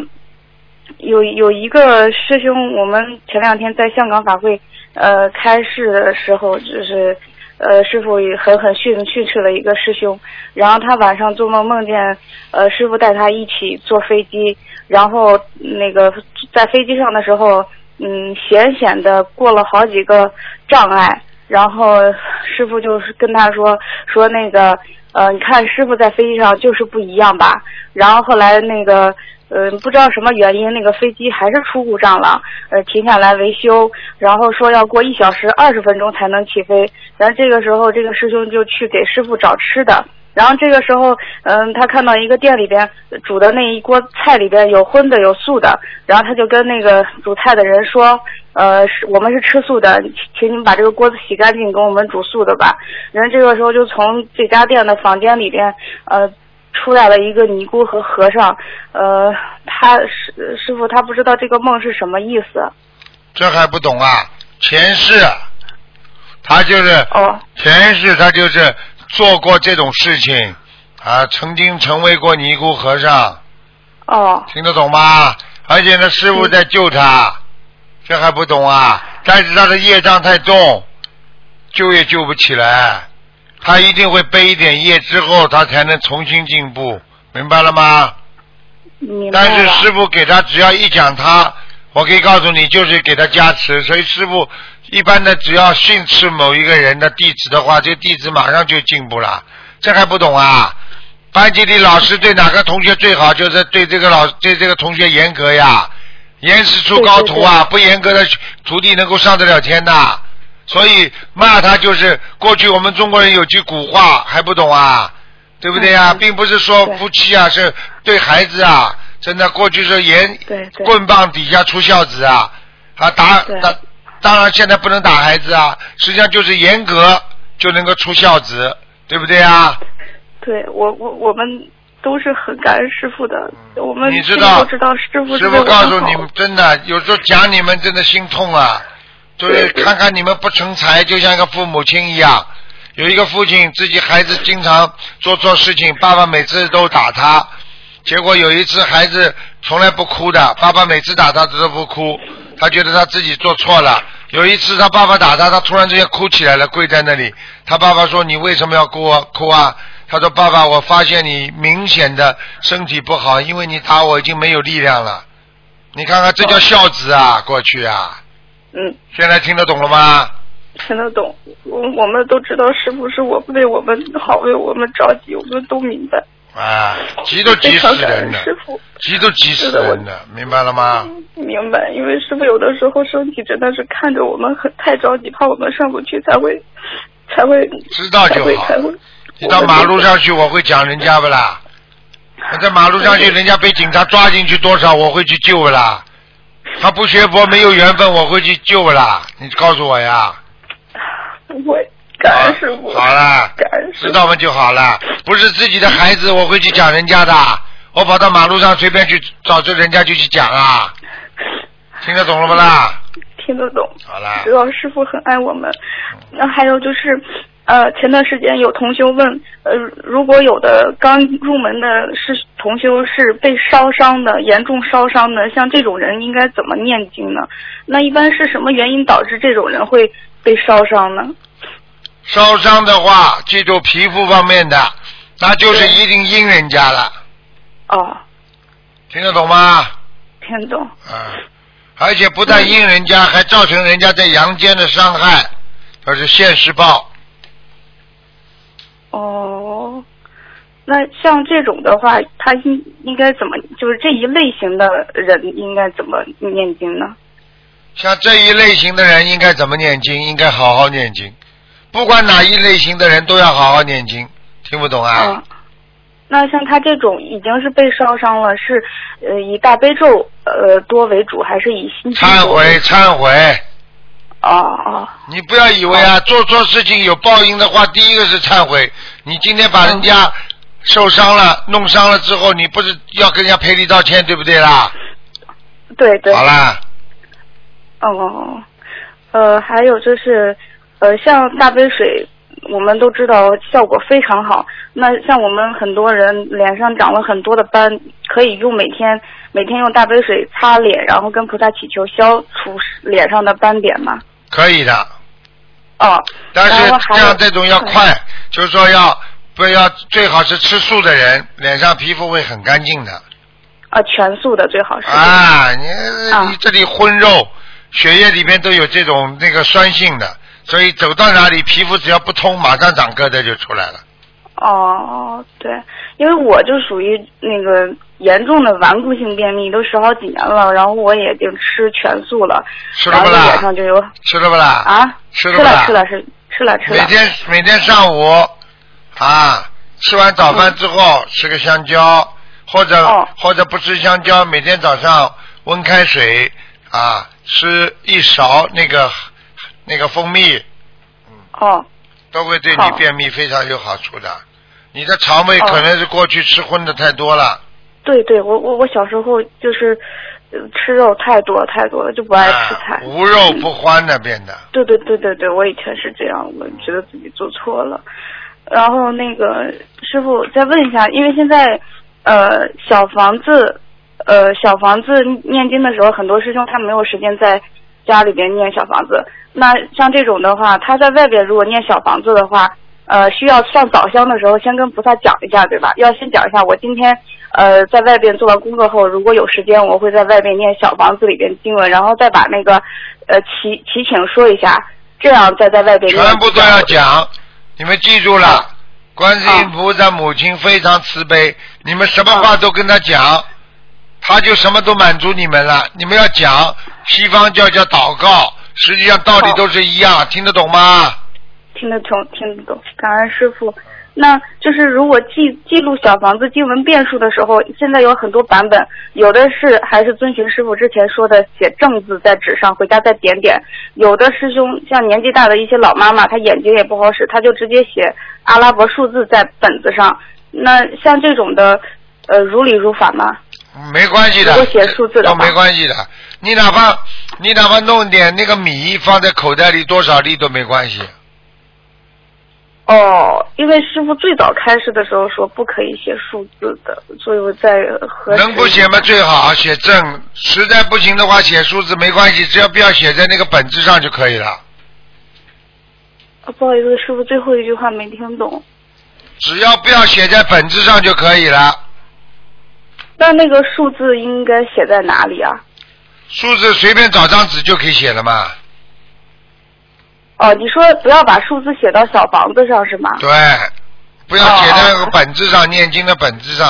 有有一个师兄，我们前两天在香港法会呃开示的时候，就是呃师傅狠狠训训斥了一个师兄，然后他晚上做梦梦见呃师傅带他一起坐飞机，然后那个在飞机上的时候，嗯，险险的过了好几个障碍，然后师傅就是跟他说说那个呃，你看师傅在飞机上就是不一样吧。然后后来那个呃，不知道什么原因，那个飞机还是出故障了，呃，停下来维修，然后说要过一小时二十分钟才能起飞。然后这个时候，这个师兄就去给师傅找吃的。然后这个时候，嗯，他看到一个店里边煮的那一锅菜里边有荤的有素的，然后他就跟那个煮菜的人说，呃，我们是吃素的，请你们把这个锅子洗干净，给我们煮素的吧。然后这个时候就从这家店的房间里边，呃，出来了一个尼姑和和尚，呃，他师师傅他不知道这个梦是什么意思。这还不懂啊？前世，他就是哦前世，他就是做过这种事情啊，曾经成为过尼姑和尚，哦听得懂吗？而且呢，师傅在救他，这还不懂啊？但是他的业障太重，救也救不起来，他一定会背一点业之后，他才能重新进步，明白了吗？明白。但是师傅给他只要一讲他，我可以告诉你，就是给他加持。所以师傅一般的只要训斥某一个人的弟子的话，这个弟子马上就进步了。这还不懂啊？班级里老师对哪个同学最好，就是对这个老对这个同学严格呀，严师出高徒啊！不严格的徒弟能够上得了天的。所以骂他就是过去我们中国人有句古话，还不懂啊？对不对呀、嗯并不是说夫妻啊，是对孩子啊，真的过去是严棍棒底下出孝子啊，啊打打，当然现在不能打孩子啊，实际上就是严格就能够出孝子，对不对啊？对我我我们都是很感恩师傅的，我们你知道都知道师傅告诉你们，真的有时候讲你们真的心痛啊！就是看看你们不成才，就像一个父母亲一样。有一个父亲自己孩子经常做错事情，爸爸每次都打他，结果有一次孩子从来不哭的，爸爸每次打他都不哭，他觉得他自己做错了。有一次他爸爸打他，他突然之间哭起来了，跪在那里。他爸爸说：“你为什么要哭啊？哭啊？”他说：“爸爸，我发现你明显的身体不好，因为你打我已经没有力量了。你看看，这叫孝子啊！过去啊，嗯，现在听得懂了吗？听得懂。我我们都知道师傅是我为我们好，为我们着急，我们都明白。啊，急都急死人了，师傅。急都急死人了，明白了吗？明白，因为师傅有的时候身体真的是看着我们很太着急，怕我们上不去，才会才会知道就好会才会。你到马路上去，我会讲人家不啦？我在马路上去，人家被警察抓进去多少，我会去救不啦？他不学佛没有缘分，我会去救不啦？你告诉我呀。不会，感恩师傅。好了，感恩师傅。知道吗就好了。不是自己的孩子，我会去讲人家的。我跑到马路上随便去找着人家就去讲啊。听得懂了不啦？听得懂。好了知，道师傅很爱我们。那还有就是，呃，前段时间有同修问，呃，如果有的刚入门的是同修是被烧伤的，严重烧伤的，像这种人应该怎么念经呢？那一般是什么原因导致这种人会被烧伤呢？烧伤的话，记住皮肤方面的，那就是一定阴人家了，哦，听得懂吗？听得懂。啊，而且不但阴人家，还造成人家在阳间的伤害，这是现世报。哦，那像这种的话，他应应该怎么，就是这一类型的人应该怎么念经呢？像这一类型的人应该怎么念经？应该好好念经，不管哪一类型的人都要好好念经。听不懂啊？嗯，那像他这种已经是被烧伤了，是呃以大悲咒呃多为主，还是以心忏悔？忏悔！哦哦你不要以为啊，做错事情有报应的话，第一个是忏悔。你今天把人家受伤了、弄伤了之后，你不是要跟人家赔礼道歉，对不对啦？对对。好啦，哦，呃，还有就是，呃，像大杯水，我们都知道效果非常好。那像我们很多人脸上长了很多的斑，可以用每天每天用大杯水擦脸，然后跟菩萨祈求消除脸上的斑点吗？可以的。哦，但是然后还有这样这种要快，就是说要不要最好是吃素的人，脸上皮肤会很干净的。啊，全素的最好是。啊，你啊你这里荤肉，血液里面都有这种那个酸性的，所以走到哪里皮肤只要不通，马上长疙瘩就出来了。哦，对，因为我就属于那个严重的顽固性便秘，都十好几年了，然后我也已经吃全素了，吃了不啦？脸上就有吃了不啦？啊，吃吃了吃了是吃了吃了，每天每天上午啊，吃完早饭之后、吃个香蕉，或者、哦。或者不吃香蕉，每天早上温开水啊，吃一勺那个那个蜂蜜，嗯哦都会对你便秘非常有好处的。你的肠胃哦可能是过去吃荤的太多了，对对，我我我小时候就是呃吃肉太多太多了，就不爱吃菜啊，。无肉不欢的变的。对对对对对，我以前是这样，我觉得自己做错了。然后那个师傅再问一下，因为现在呃小房子呃小房子念经的时候，很多师兄他没有时间在家里边念小房子。那像这种的话，他在外边如果念小房子的话，呃需要上早香的时候先跟菩萨讲一下，对吧？要先讲一下，我今天呃在外边做完工作后，如果有时间，我会在外边念小房子里边经文，然后再把那个呃祈祈请说一下，这样再在外边念。全部都要讲，你们记住了，观世音菩萨母亲非常慈悲，你们什么话都跟她讲，她就什么都满足你们了。你们要讲，西方叫叫祷告，实际上道理都是一样，听得懂吗？听得懂，听得懂，感恩师傅。那就是如果记记录小房子经文变数的时候，现在有很多版本，有的是还是遵循师傅之前说的写正字在纸上，回家再点点；有的师兄像年纪大的一些老妈妈，她眼睛也不好使，她就直接写阿拉伯数字在本子上。那像这种的，呃，如理如法吗？没关系的，如果写数字的都没关系的。你哪怕你哪怕弄点那个米放在口袋里多少粒都没关系。哦，因为师傅最早开始的时候说不可以写数字的，所以我在核实。能不写吗？最好写正，实在不行的话写数字没关系，只要不要写在那个本子上就可以了。啊不好意思，师傅最后一句话没听懂。只要不要写在本子上就可以了。那那个数字应该写在哪里啊？数字随便找张纸就可以写了嘛。哦，你说不要把数字写到小房子上是吗？对，不要写在那个本子上，念经的本子上。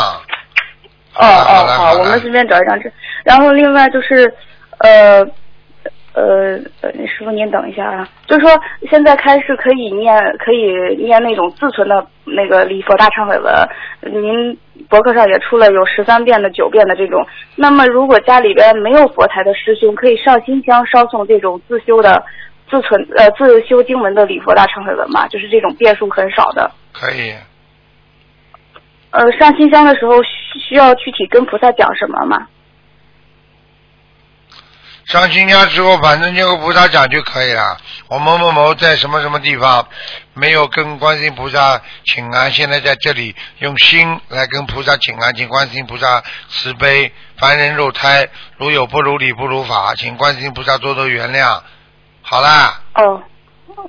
哦哦好，我们随便找一张纸。然后另外就是，呃呃呃，师傅您等一下啊，就是说现在开始可以念可以念那种自存的那个礼佛大忏悔文，您博客上也出了有十三遍的、九遍的这种。那么如果家里边没有佛台的师兄，可以上新香烧送这种自修的。自存呃自修经文的礼佛大忏悔文嘛，就是这种遍数很少的。可以，呃，上新香的时候需需要具体跟菩萨讲什么吗？上新疆之后，反正就和菩萨讲就可以了。我某某某在什么什么地方没有跟观世音菩萨请安，现在在这里用心来跟菩萨请安，请观世音菩萨慈悲，凡人肉胎如有不如理不如法，请观世音菩萨多多原谅。好啦，哦，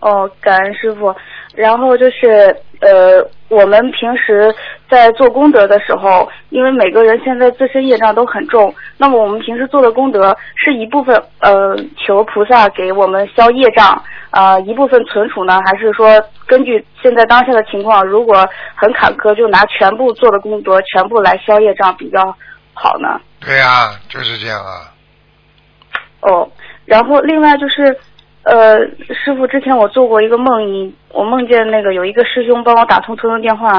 哦，感恩师傅。然后就是呃，我们平时在做功德的时候，因为每个人现在自身业障都很重，那么我们平时做的功德是一部分呃求菩萨给我们消业障，呃一部分存储呢，还是说根据现在当下的情况，如果很坎坷，就拿全部做的功德全部来消业障比较好呢？对呀、就是这样啊。哦，然后另外就是，呃，师傅之前我做过一个梦，你我梦见那个有一个师兄帮我打通通通电话，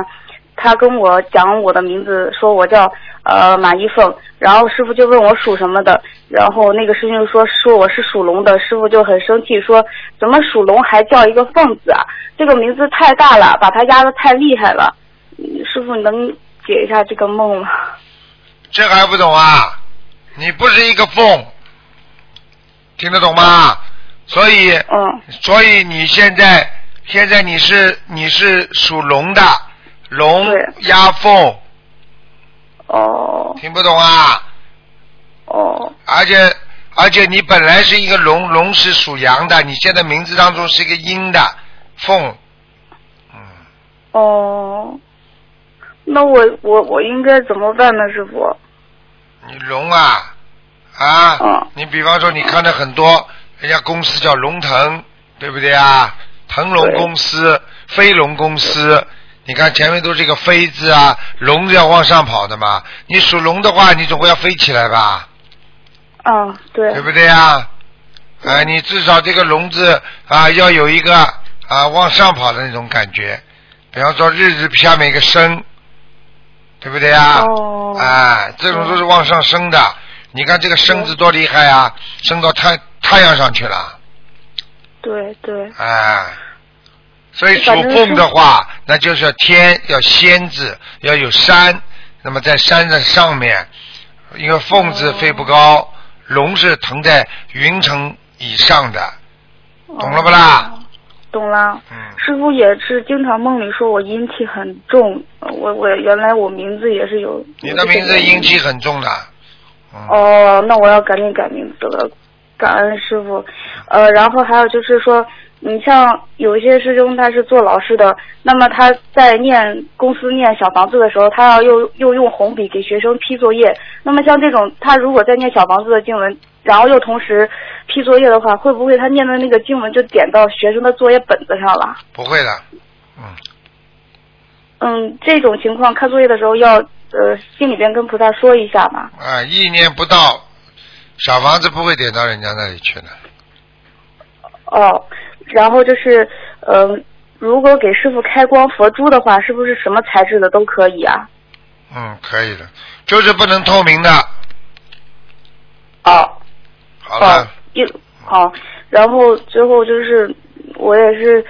他跟我讲我的名字，说我叫呃马一凤，然后师傅就问我属什么的，然后那个师兄说说我是属龙的，师傅就很生气，说怎么属龙还叫一个凤字啊？这个名字太大了，把他压的太厉害了。嗯师傅，你能解一下这个梦吗？这还不懂啊？你不是一个凤，听得懂吗？所以，嗯，所以你现在现在你是你是属龙的，龙对。压凤，哦。听不懂啊？哦。而且而且你本来是一个龙，龙是属阳的，你现在名字当中是一个阴的凤，嗯，哦，那我我我应该怎么办呢，师傅？你龙啊啊，嗯。你比方说你看到很多人家公司叫龙腾，对不对啊？腾龙公司、飞龙公司，你看前面都是一个飞字啊，龙是要往上跑的嘛。你属龙的话，你总归要飞起来吧，哦，对对不对啊？啊，你至少这个龙字啊要有一个啊往上跑的那种感觉，比方说日字下面一个升，对不对啊？哦哎，这种都是往上升的。你看这个升字多厉害啊，升到太太阳上去了，对对，哎。所以属反正是凤的话，那就是要天要仙字，要有山，那么在山的上面，因为凤字飞不高，龙是腾在云层以上的，懂了不啦？哦懂了。嗯，师傅也是经常梦里说我阴气很重，呃我我原来我名字也是有。你的名字阴气很重的，嗯，哦，那我要赶紧改名字了，感恩师傅。呃，然后还有就是说，你像有一些师兄他是做老师的，那么他在念公司念小房子的时候，他要又又用红笔给学生批作业。那么像这种，他如果在念小房子的经文，然后又同时批作业的话，会不会他念的那个经文就点到学生的作业本子上了？不会的，嗯，嗯，这种情况看作业的时候要呃心里边跟菩萨说一下嘛。啊，意念不到，小房子不会点到人家那里去的。哦，然后就是，嗯、如果给师傅开光佛珠的话，是不是什么材质的都可以啊？嗯，可以的，就是不能透明的。哦，好了哦，，一好，然后最后就是我也是，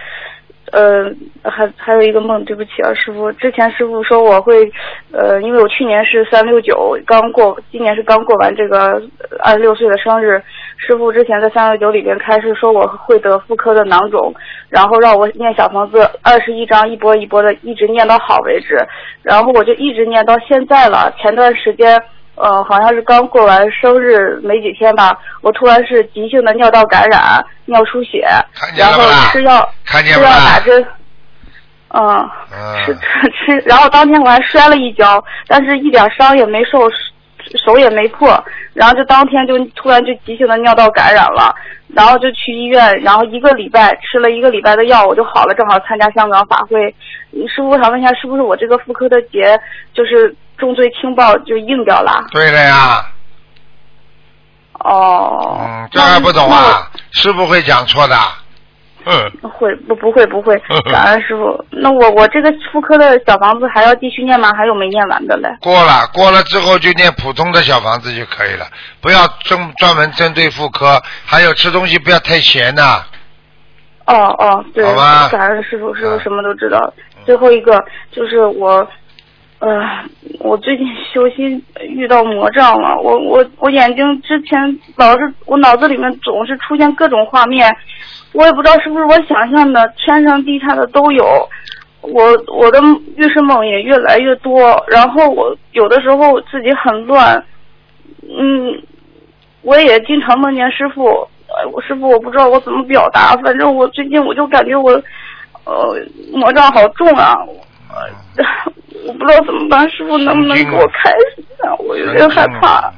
呃，还还有一个梦，对不起啊，师傅。之前师傅说我会，呃，因为我去年是三六九刚过，今年是刚过完这个二十六岁的生日。师傅之前在三六九里边开始说我会得妇科的囊肿，然后让我念小房子二十一章，一波一波的一直念到好为止。然后我就一直念到现在了。前段时间，呃，好像是刚过完生日没几天吧，我突然是急性的尿道感染、尿出血，然后吃药。吃药打针，嗯，吃 <laughs> 吃，然后当天我还摔了一跤，但是一点伤也没受，手也没破，然后就当天就突然就急性的尿道感染了，然后就去医院，然后一个礼拜吃了一个礼拜的药，我就好了，正好参加香港法会。师傅，我想问一下，是不是我这个妇科的结就是重罪轻报就硬掉了？对的呀，哦，嗯，这还不懂啊？师傅会讲错的，嗯，会不不会不会，感恩师傅。那我我这个妇科的小房子还要继续念吗？还有没念完的嘞？过了，过了之后就念普通的小房子就可以了，不要专专门针对妇科，还有吃东西不要太咸呐、哦哦，对感恩师傅，师傅嗯什么都知道。最后一个就是我，呃，我最近修心遇到魔障了。我我我眼睛之前老是我脑子里面总是出现各种画面，我也不知道是不是我想象的，天上地下的都有。我我的预示梦也越来越多，然后我有的时候自己很乱，嗯，我也经常梦见师傅，呃，我师傅我不知道我怎么表达，反正我最近我就感觉我，呃，魔障好重啊，<laughs> 我不知道怎么办，师傅能不能给我开一下？我有点害怕。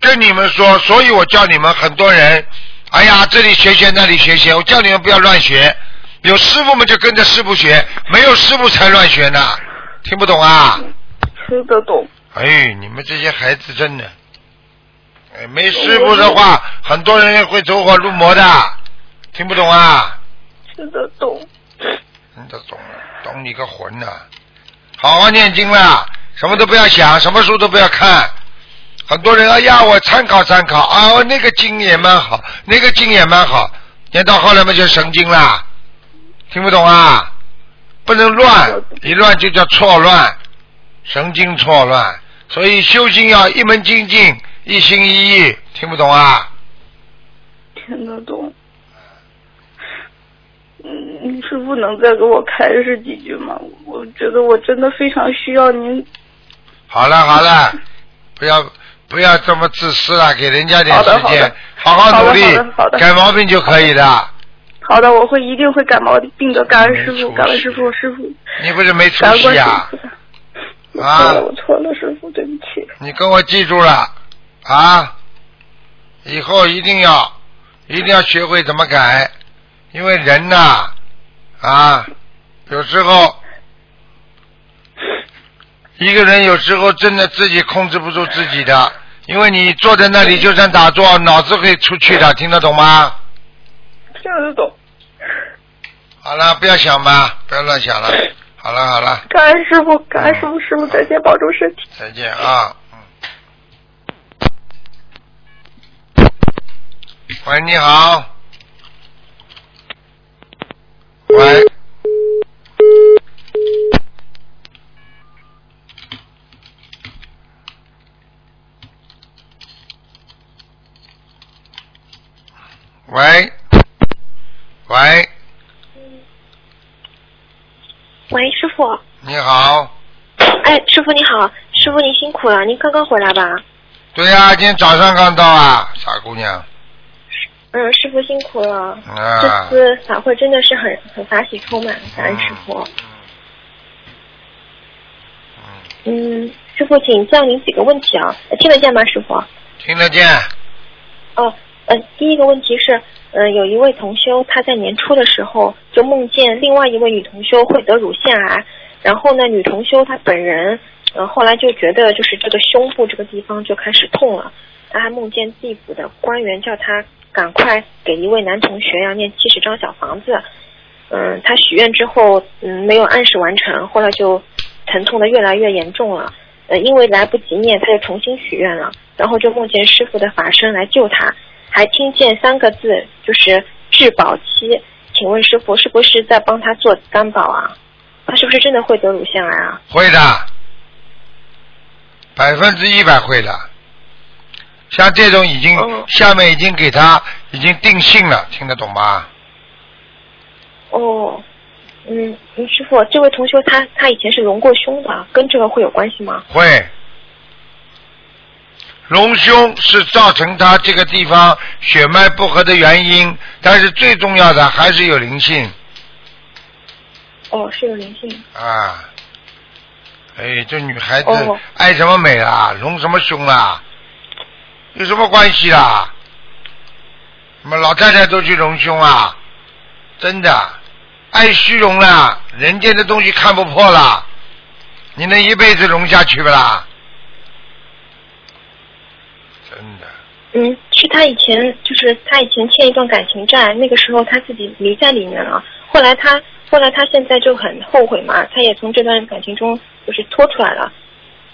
跟你们说，所以我叫你们很多人，哎呀，这里学学，那里学学，我叫你们不要乱学。有师傅们就跟着师傅学，没有师傅才乱学呢。听不懂啊？听得懂，哎，你们这些孩子真的，哎，没师傅的话，很多人会走火入魔的。听不懂啊？听得懂。听得懂了，懂你个魂呐、好好念经啦，什么都不要想，什么书都不要看。很多人哎呀，我参考参考啊，我那个经也蛮好，那个经也蛮好，念到后来嘛就神经啦，听不懂啊？不能乱，一乱就叫错乱，神经错乱。所以修行要一门精进，一心一意，听不懂啊？听得懂。嗯，师傅能再给我开示几句吗？我觉得我真的非常需要您。好了好了，不要不要这么自私了，给人家点时间好，好努力改毛病就可以了。好的，我会一定会改毛病的。感恩师傅，感恩师傅，师傅。你不是没出息啊啊错了，我错了，师傅，对不起。你跟我记住了啊！以后一定要一定要学会怎么改，因为人呐啊，有时候一个人有时候真的自己控制不住自己的，因为你坐在那里就算打坐，脑子可以出去的，听得懂吗？听得懂。好了，不要想吧，不要乱想了。好了好了，感恩师傅，感恩师傅，师傅再见，保重身体。再见啊。嗯。喂，你好。喂。喂。喂，喂，师傅。你好。哎，师傅你好，师傅您辛苦了，您刚刚回来吧？对呀、今天早上刚到啊，傻姑娘。嗯，师傅辛苦了。啊这次法会真的是很很法喜充满，感恩师傅。嗯，师傅，请教您几个问题啊，呃听得见吗，师傅？听得见。哦，呃，第一个问题是，呃，有一位同修他在年初的时候就梦见另外一位女同修会得乳腺癌，然后呢，女同修她本人，呃，后来就觉得就是这个胸部这个地方就开始痛了，她还梦见地府的官员叫她赶快给一位男同学要念七十张小房子，嗯，他许愿之后，嗯，没有按时完成，后来就疼痛的越来越严重了。呃，因为来不及念，他就重新许愿了，然后就梦见师傅的法身来救他，还听见三个字，就是质保期。请问师傅，是不是在帮他做担保啊？他是不是真的会得乳腺癌啊？会的，百分之一百会的。像这种已经、哦下面已经给他已经定性了，听得懂吗？哦，嗯，嗯师傅，这位同学他他以前是隆过胸的，跟这个会有关系吗？会。隆胸是造成他这个地方血脉不和的原因，但是最重要的还是有灵性哦，是有灵性。啊。哎，这女孩子哦爱什么美啊，隆什么胸啦，有什么关系啦？什么老太太都去隆胸啊？真的，爱虚荣啦，人间的东西看不破啦，你能一辈子隆下去不啦？真的，嗯，是他以前就是他以前欠一段感情债，那个时候他自己迷在里面了。后来他后来他现在就很后悔嘛，他也从这段感情中就是脱出来了。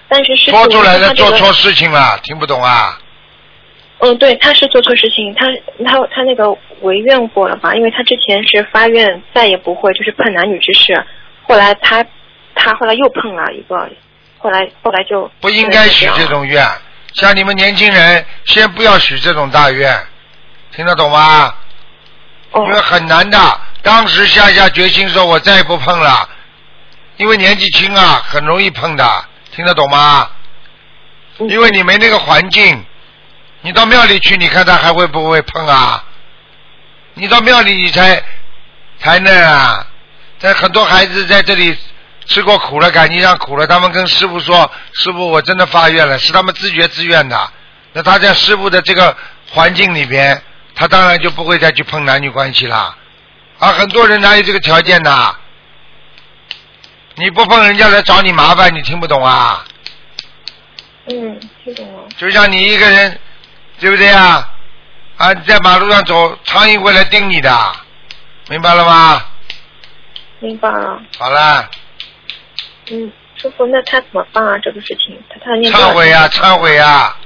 但是是拖出来的做错事情了，听不懂啊？嗯，对，他是做错事情，他他他那个违愿过了吧？因为他之前是发愿再也不会就是碰男女之事，后来他他后来又碰了一个，后来后来就不应该许这种愿。像你们年轻人，先不要许这种大愿，听得懂吗？哦因为很难的。当时下下决心说，我再也不碰了，因为年纪轻啊，很容易碰的，听得懂吗？嗯因为你没那个环境，你到庙里去，你看他还会不会碰啊？你到庙里你才才那啊，在很多孩子在这里吃过苦了，感情上苦了，他们跟师傅说：“师傅，我真的发愿了。”是他们自觉自愿的。那他在师傅的这个环境里边，他当然就不会再去碰男女关系啦。啊，很多人哪有这个条件的？你不碰人家来找你麻烦，你听不懂啊？嗯，听懂了。就像你一个人，对不对啊？啊，你在马路上走，苍蝇会来叮你的，明白了吗？明白了。好了，嗯，师傅，那他怎么办啊？这个事情，他他念忏悔啊，忏悔啊！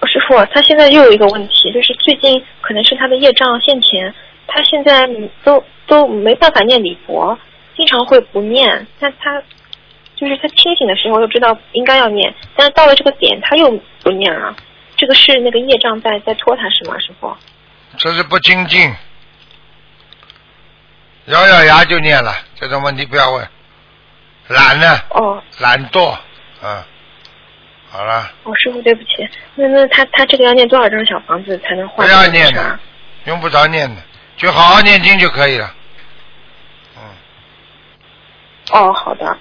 哦师傅，他现在又有一个问题，就是最近可能是他的业障现前，他现在嗯都都没办法念礼佛，经常会不念。但他就是他清醒的时候又知道应该要念，但是到了这个点他又不念了。这个是那个业障在在拖他是吗，师傅？这是不精进，咬咬牙就念了，这种问题不要问。懒呢，哦懒惰，嗯，好了，哦，师傅对不起，那那他他这个要念多少张小房子才能换不？要念的，用不着念的，就好好念经就可以了。嗯哦，好的，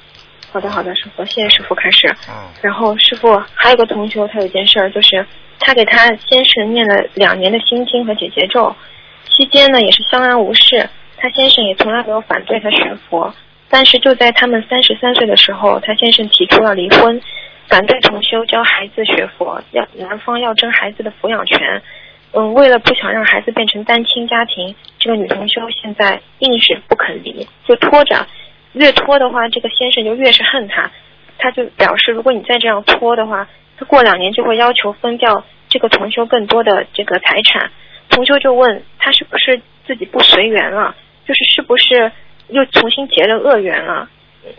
好的，好的，师傅，谢谢师傅开始。嗯，然后师傅还有个同学，他有件事儿，就是他给他先生念了两年的心经和解结咒，期间呢也是相安无事，他先生也从来没有反对他学佛，但是就在他们三十三岁的时候，他先生提出了离婚，反对重修教孩子学佛，要男方要争孩子的抚养权。嗯，为了不想让孩子变成单亲家庭，这个女同修现在硬是不肯离，就拖着，越拖的话，这个先生就越是恨他。他就表示，如果你再这样拖的话，他过两年就会要求分掉这个同修更多的这个财产。同修就问他是不是自己不随缘了，就是是不是又重新结了恶缘了？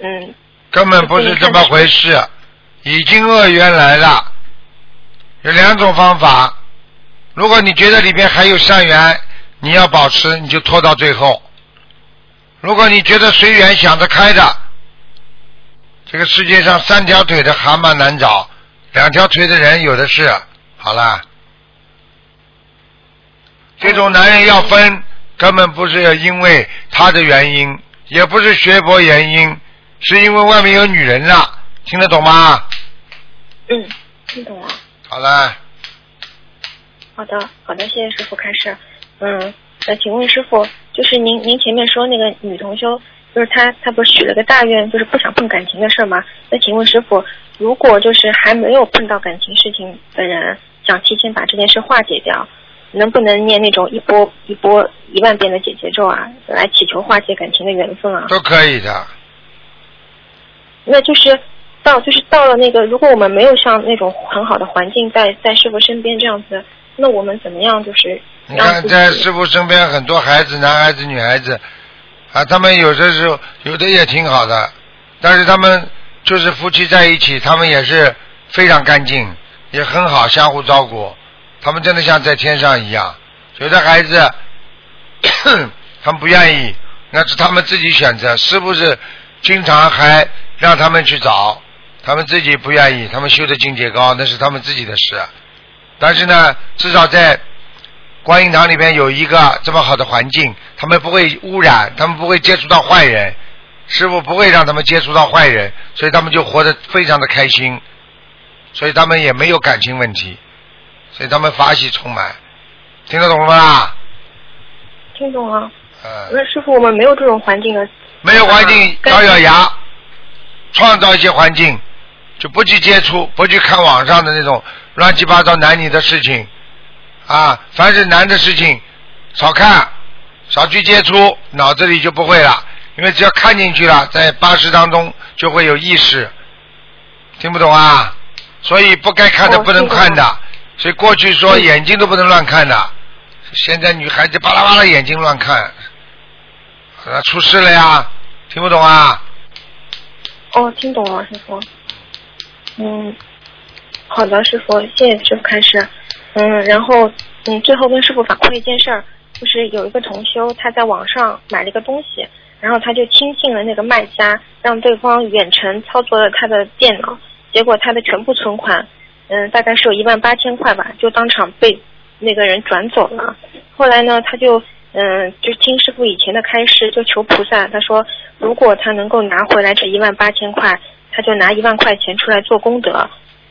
嗯，根本不是这么回事，已经恶缘来了。有两种方法，如果你觉得里边还有善缘，你要保持，你就拖到最后。如果你觉得随缘想得开的，这个世界上三条腿的蛤蟆难找，两条腿的人有的是。好了，这种男人要分，根本不是因为他的原因，也不是学佛原因，是因为外面有女人了，听得懂吗？嗯，听懂了。好了，好的，好的，谢谢师傅开始。嗯，那请问师傅，就是您您前面说那个女同修，就是她她不是许了个大愿，就是不想碰感情的事儿吗？那请问师傅，如果就是还没有碰到感情事情的人，想提前把这件事化解掉，能不能念那种一波一波一万遍的解结咒啊，来祈求化解感情的缘分啊？都可以的。那就是到就是到了那个，如果我们没有像那种很好的环境在在师傅身边这样子，那我们怎么样就是你看在师傅身边很多孩子，男孩子、女孩子，啊，他们有的时候有的也挺好的，但是他们就是夫妻在一起，他们也是非常干净，也很好，相互照顾，他们真的像在天上一样。有的孩子 <coughs> 他们不愿意，那是他们自己选择，是不是经常还让他们去找？他们自己不愿意，他们修的境界高，那是他们自己的事。但是呢，至少在观音堂里边有一个这么好的环境，他们不会污染，他们不会接触到坏人，师傅不会让他们接触到坏人，所以他们就活得非常的开心，所以他们也没有感情问题，所以他们法喜充满，听得懂了吗？听懂了。呃，那师傅，我们没有这种环境啊，没有环境，该咬咬牙，创造一些环境，就不去接触，不去看网上的那种乱七八糟男女的事情，啊，凡是难的事情少看，少去接触，脑子里就不会了，因为只要看进去了，在八识当中就会有意识，听不懂啊？所以不该看的哦不能看的，所以过去说眼睛都不能乱看的，现在女孩子巴拉巴拉眼睛乱看，啊，出事了呀，听不懂啊？哦，听懂了，师傅。嗯，好的，师傅，谢谢师傅开示。嗯，然后嗯，最后跟师傅反馈一件事儿，就是有一个同修他在网上买了一个东西，然后他就轻信了那个卖家，让对方远程操作了他的电脑，结果他的全部存款，嗯，大概是有一万八千块吧，就当场被那个人转走了。后来呢，他就嗯，就听师傅以前的开示，就求菩萨，他说如果他能够拿回来这一万八千块，他就拿一万块钱出来做功德。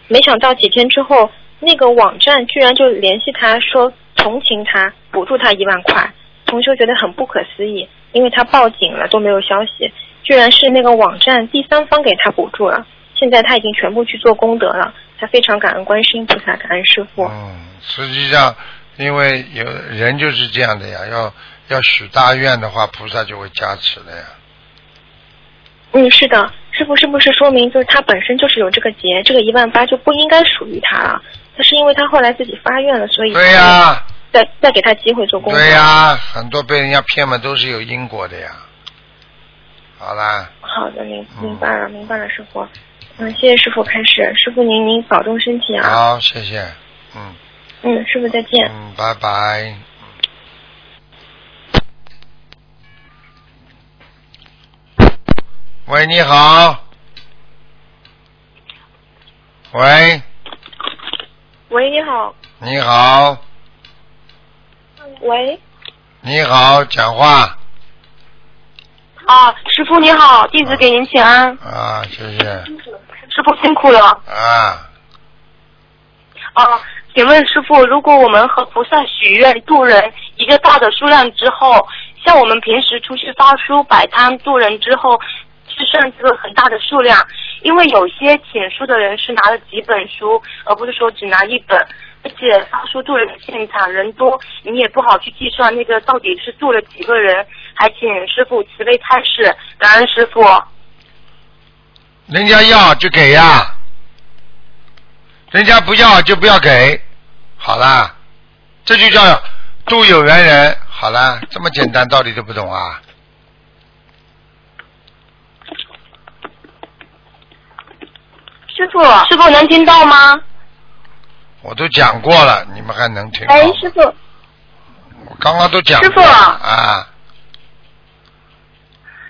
没想到几天之后，那个网站居然就联系他说同情他，补助他一万块。同修觉得很不可思议，因为他报警了都没有消息，居然是那个网站第三方给他补助了。现在他已经全部去做功德了，他非常感恩观世音菩萨，感恩师傅。嗯，实际上，因为有人就是这样的呀，要要许大愿的话，菩萨就会加持的呀。嗯，是的，师傅是不是说明就是他本身就是有这个劫，这个一万八就不应该属于他了？他是因为他后来自己发愿了，所以对呀、再再给他机会做功德。对呀、很多被人家骗嘛，都是有因果的呀。好啦，好的，明嗯明白了，明白了，师傅。嗯，谢谢师傅开始，师傅您您保重身体啊。好，谢谢，嗯嗯，师傅再见。嗯，拜拜。喂，你好。喂，喂，你好。你好，喂。你好，讲话啊，师傅你好，弟子给您请安，啊，谢谢师傅辛苦了。啊。啊，请问师傅，如果我们和菩萨许愿渡人一个大的数量之后，像我们平时出去发书摆摊渡人之后，是算这个很大的数量，因为有些请书的人是拿了几本书，而不是说只拿一本。而且发书渡人现场人多，你也不好去计算那个到底是渡了几个人，还请师傅慈悲开示，感恩师傅。人家要就给呀，人家不要就不要给，好啦，这就叫度有缘人。好啦，这么简单，道理都不懂啊？师傅，师傅能听到吗？我都讲过了，你们还能听到？哎，师傅，我刚刚都讲过师傅啊，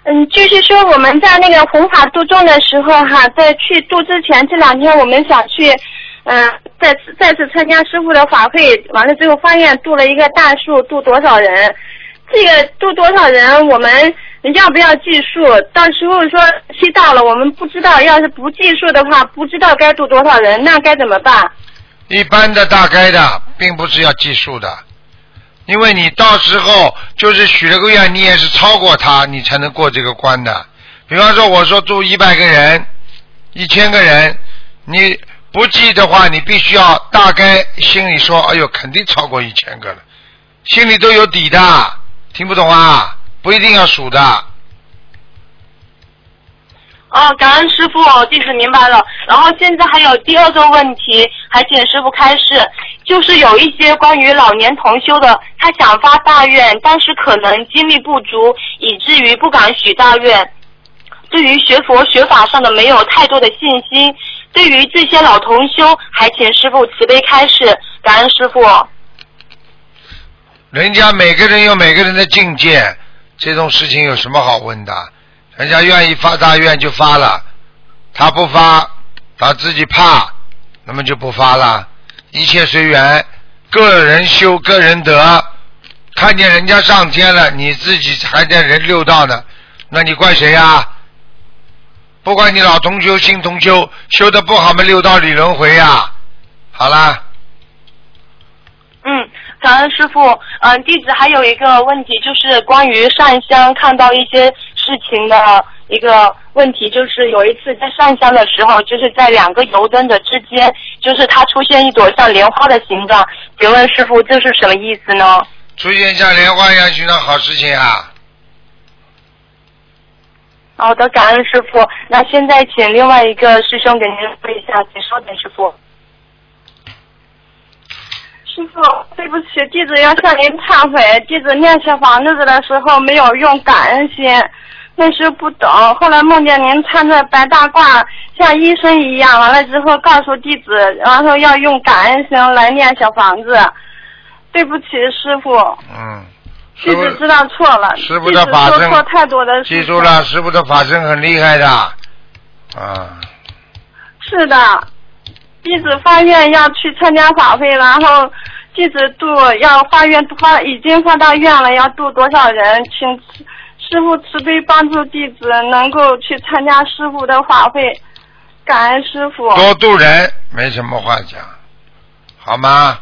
嗯，就是说我们在那个弘法度众的时候哈，在去度之前这两天，我们想去，嗯、再次再次参加师傅的法会，完了之后发现度了一个大树，度多少人？这个度多少人，我们要不要计数？到时候说期到了，我们不知道，要是不计数的话，不知道该度多少人，那该怎么办？一般的大概的，并不是要计数的，因为你到时候就是许了个愿，你也是超过他，你才能过这个关的。比方说，我说住一百个人、一千个人，你不记的话，你必须要大概心里说，哎呦，肯定超过一千个了，心里都有底的。听不懂啊？不一定要数的。哦，感恩师傅，弟子明白了。然后现在还有第二个问题，还请师傅开示。就是有一些关于老年同修的，他想发大愿，但是可能精力不足，以至于不敢许大愿。对于学佛学法上的没有太多的信心，对于这些老同修，还请师傅慈悲开示，感恩师傅。人家每个人有每个人的境界，这种事情有什么好问的？人家愿意发大愿就发了，他不发，他自己怕，那么就不发了。一切随缘，个人修个人得。看见人家上天了，你自己还在人六道呢，那你怪谁呀、不管你老同修、新同修，修的不好嘛，六道里轮回呀、好啦，嗯，感恩师傅。嗯、弟子还有一个问题，就是关于上香看到一些事情的一个问题，就是有一次在上香的时候，就是在两个油灯的之间，就是它出现一朵像莲花的形状，请问师傅这是什么意思呢？出现像莲花一样形状好事情啊！好的，感恩师傅。那现在请另外一个师兄给您说一下，请稍等，师傅。师傅，对不起，弟子要向您忏悔，弟子念小房子的时候没有用感恩心，那时不懂，后来梦见您穿着白大褂，像医生一样，完了之后告诉弟子，然后要用感恩心来念小房子。对不起，师傅，嗯，弟子知道错了，师傅的法身说错太多的事。记住了，师傅的法身很厉害的，啊，是的，弟子发愿要去参加法会，然后弟子度要发愿发已经发大愿了，要度多少人？请师傅慈悲帮助弟子能够去参加师傅的法会，感恩师傅。多度人没什么话讲，好吗？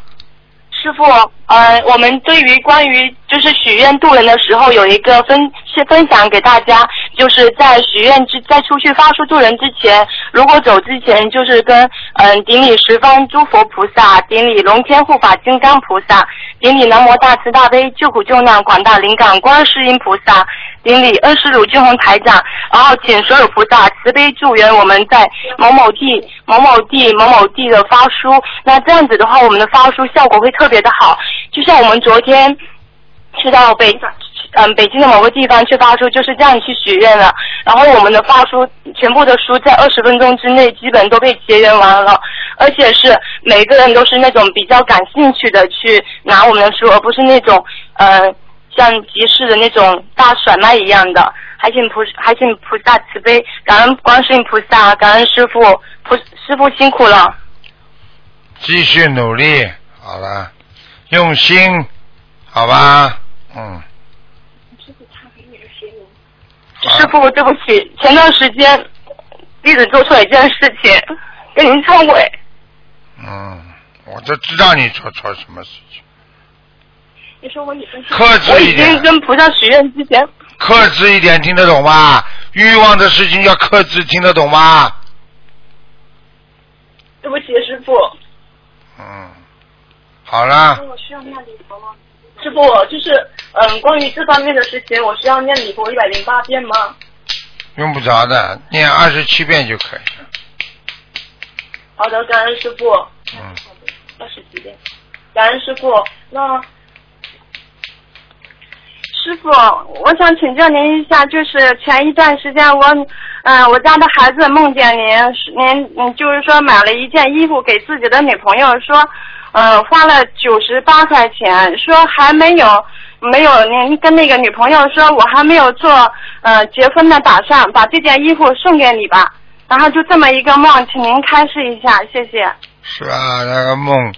师傅，呃，我们对于关于就是许愿渡人的时候，有一个分是分享给大家，就是在许愿之在出去发出渡人之前，如果走之前，就是跟嗯、顶礼十方诸佛菩萨，顶礼龙天护法金刚菩萨，顶礼南无大慈大悲救苦救难广大灵感观世音菩萨，顶礼恩师鲁俊宏台长，然后请所有菩萨慈悲助缘我们在某某地、某某地、某某地的发书。那这样子的话，我们的发书效果会特别的好。就像我们昨天去到北嗯北京的某个地方去发书，就是这样去许愿了。然后我们的发书全部的书在二十分钟之内基本都被结缘完了，而且是每个人都是那种比较感兴趣的去拿我们的书，而不是那种呃像集市的那种大甩卖一样的。还请菩还请菩萨慈悲，感恩观世音菩萨，感恩师傅，菩师傅辛苦了。继续努力，好了，用心，好吧，嗯。好师傅，对不起，前段时间弟子做错一件事情，跟您忏悔。嗯，我就知道你做错什么事情，你说我已经克我制一已经点，跟菩萨许愿之前，克制一点，听得懂吗？欲望的事情要克制，听得懂吗？对不起，师傅。嗯，好啦，我需要念礼佛吗？师傅，就是嗯，关于这方面的事情，我需要念礼佛一百零八遍吗？用不着的，念二十七遍就可以了。好的，感恩师傅。嗯，二十几遍。感恩师傅。那师傅，我想请教您一下，就是前一段时间我，嗯、我家的孩子梦见您，您嗯，就是说买了一件衣服给自己的女朋友，说，嗯、花了九十八块钱，说还没有没有，您跟那个女朋友说，我还没有做呃结婚的打算，把这件衣服送给你吧。然后就这么一个梦，请您开示一下，谢谢。是啊？那个梦，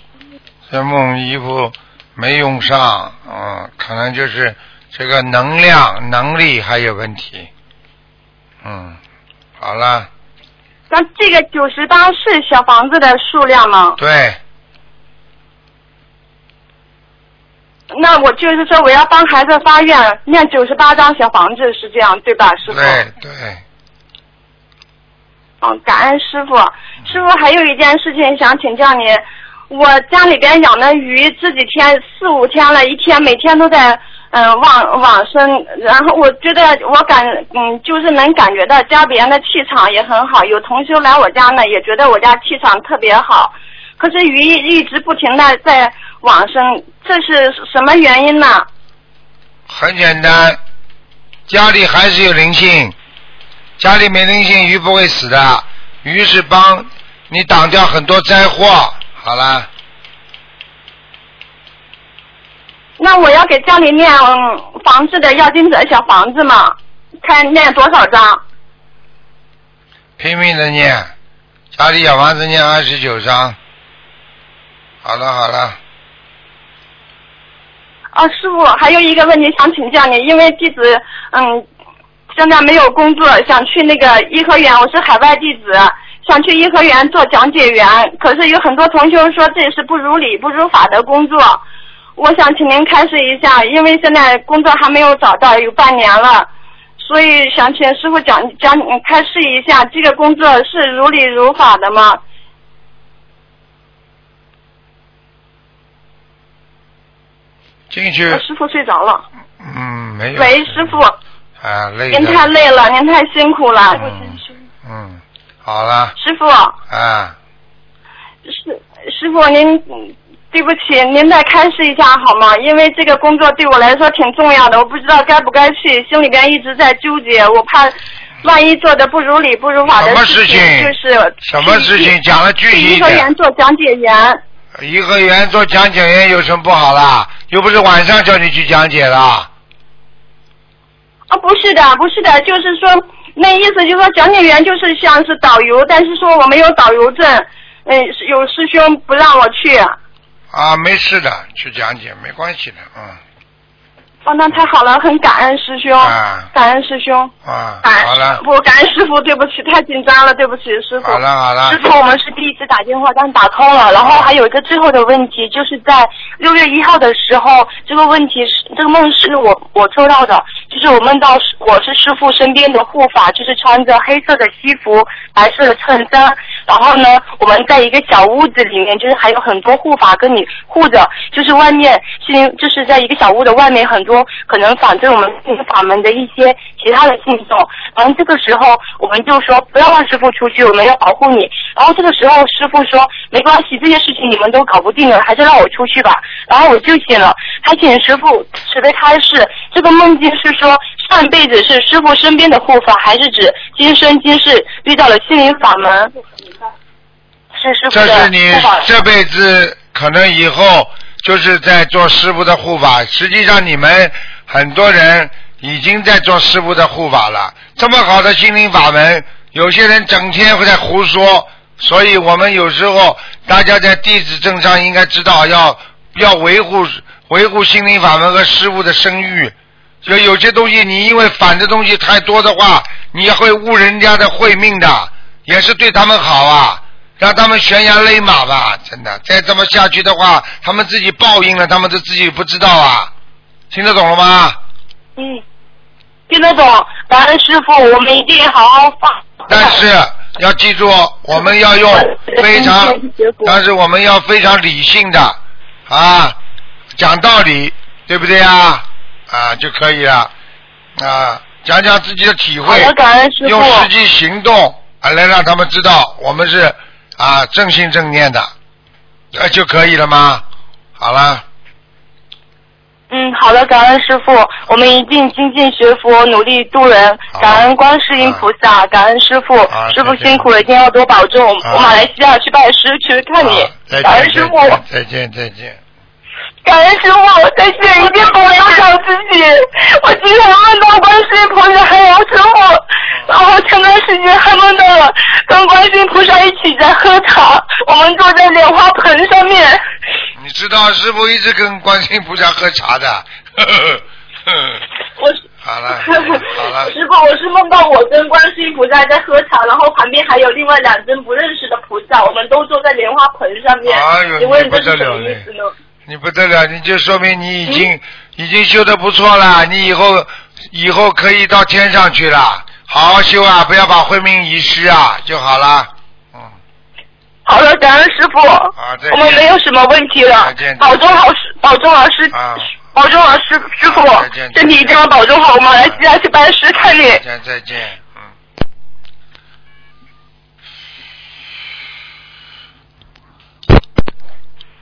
这梦衣服没用上，嗯，可能就是这个能量、能力还有问题。嗯，好了，那这个九十八是小房子的数量吗？对，那我就是说，我要帮孩子发愿，念九十八张小房子，是这样对吧，师傅？对对，嗯，感恩师傅。师傅还有一件事情想请教您，我家里边养的鱼这几天四五天了，一天每天都在嗯往往生，然后我觉得我感嗯就是能感觉到家里人的气场也很好，有同修来我家呢，也觉得我家气场特别好。可是鱼一直不停的在往生，这是什么原因呢？很简单，家里还是有灵性，家里没灵性，鱼不会死的，鱼是帮你挡掉很多灾祸。好了，那我要给家里念嗯房子的要金者小房子嘛，看念多少张？拼命的念，家里小房子念二十九章。好了好了，啊，师傅，还有一个问题想请教你，因为弟子嗯现在没有工作，想去那个颐和园，我是海外弟子，想去颐和园做讲解员，可是有很多同学说这是不如理不如法的工作，我想请您开示一下，因为现在工作还没有找到，有半年了。所以想请师傅讲讲开示一下，这个工作是如理如法的吗？进去我，师傅睡着了。嗯，没有。喂，师傅，啊，累的。您太累了，您太辛苦了。嗯嗯，好了，师傅，啊，师师傅您嗯对不起，您再开示一下好吗？因为这个工作对我来说挺重要的，我不知道该不该去，心里边一直在纠结，我怕万一做的不如理不如法的什么事情，就是什么事情讲的具去颐和体一点园。做讲解员。颐和园做讲解员有什么不好啦？又不是晚上叫你去讲解的。啊，不是的，不是的，就是说那意思就是说讲解员就是像是导游，但是说我没有导游证，嗯，有师兄不让我去。啊，没事的，去讲解没关系的，嗯，哦，那太好了，很感恩师兄，啊感恩师兄，啊，感恩好了，不感恩师傅，对不起，太紧张了，对不起，师傅。好了好了师，傅，我们是第一次打电话，但打通了。然后还有一个最后的问题，就是在六月一号的时候，这个问题是这个梦是我我抽到的，就是我梦到我是师傅身边的护法，就是穿着黑色的西服、白色的衬衫，然后呢，我们在一个小屋子里面，就是还有很多护法跟你护着，就是外面是，就是在一个小屋的外面，很多可能反对我们信法门的一些其他的信众。然后这个时候，我们就说不要让师傅出去，我们要保护你。然后这个时候，师傅说没关系，这些事情你们都搞不定了，还是让我出去吧。然后我就醒了，还请师傅慈悲开示，这个梦境是说上辈子是师傅身边的护法，还是指今生今世遇到了心灵法门？是师傅这的是你这辈子可能以后就是在做师傅的护法，实际上你们很多人已经在做师傅的护法了。这么好的心灵法门，有些人整天会在胡说，所以我们有时候大家在弟子证上应该知道要要维护维护心灵法门和师傅的声誉。就有些东西你因为反的东西太多的话，你会误人家的慧命的，也是对他们好啊。让他们悬崖勒马吧，真的，再这么下去的话，他们自己报应了，他们都自己不知道啊，听得懂了吗？嗯，听得懂，感恩师傅，我们一定好好放。但是要记住，我们要用非常，但是我们要非常理性的啊，讲道理，对不对啊？啊就可以了。啊，讲讲自己的体会感恩师傅用实际行动啊来让他们知道我们是啊正心正念的，呃就可以了吗？好了，嗯，好的，感恩师傅，我们一定精进学佛，努力度人。感恩观世音菩萨，感恩师傅好，师傅辛苦了，一定要多保重。好我马来西亚去拜师去看你感恩师傅，再见再见。感恩师傅，再见，一定不会影响自己。我今天梦到观世音菩萨还有师傅，然后前段时间还梦到了跟观世音菩萨一起在喝茶，我们坐在莲花盆上面。你知道师傅一直跟观世音菩萨喝茶的，呵呵呵我 <laughs> 好了好了，师傅，我是梦到我跟观世音菩萨在喝茶，然后旁边还有另外两尊不认识的菩萨，我们都坐在莲花盆上面。哎呦请问你不这是什么得了嘞意思呢？你不得了，你就说明你已嗯经、已经修的不错了，你以后以后可以到天上去了，好好修啊，不要把慧命遗失啊，就好了。嗯，好了，感恩师傅，啊再见。我们没有什么问题了。再见，保重好师，保重好师，啊。保重好师师傅。再见，身体一定要保重好，我们来西亚去拜师看你。再见再见，嗯。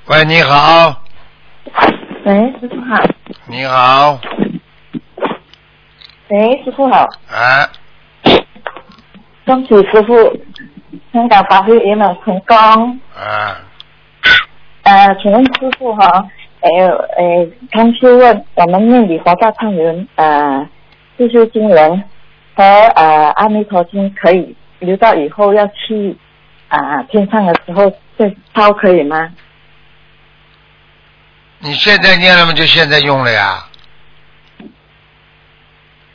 喂，你好，喂，师傅好。你好，喂，师傅好。哎，恭喜师傅，香港法会圆满成功。啊，呃，请问师傅哈，呃呃，刚是问我们念礼佛大忏文，呃，四修经文和呃阿弥陀经可以留到以后要去啊、天上的时候再抄可以吗？你现在念了吗？就现在用了呀？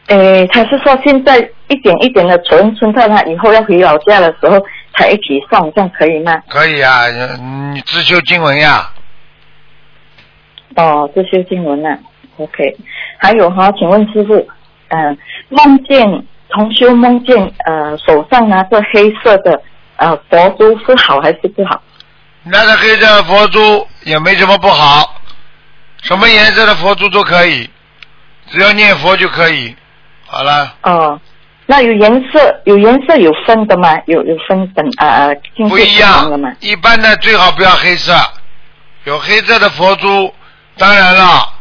诶，他是说现在一点一点的存，存到他以后要回老家的时候才一起送，这样可以吗？可以啊，嗯你自修经文呀？哦，自修经文啊，OK。还有哈，请问师傅，嗯、梦见同修梦见呃手上拿着黑色的呃佛珠是好还是不好？拿着黑色佛珠也没什么不好，什么颜色的佛珠都可以，只要念佛就可以。好了，哦，那有颜色有颜色有分的吗？有有分等啊呃不一样的吗？。一般的最好不要黑色，有黑色的佛珠，当然了，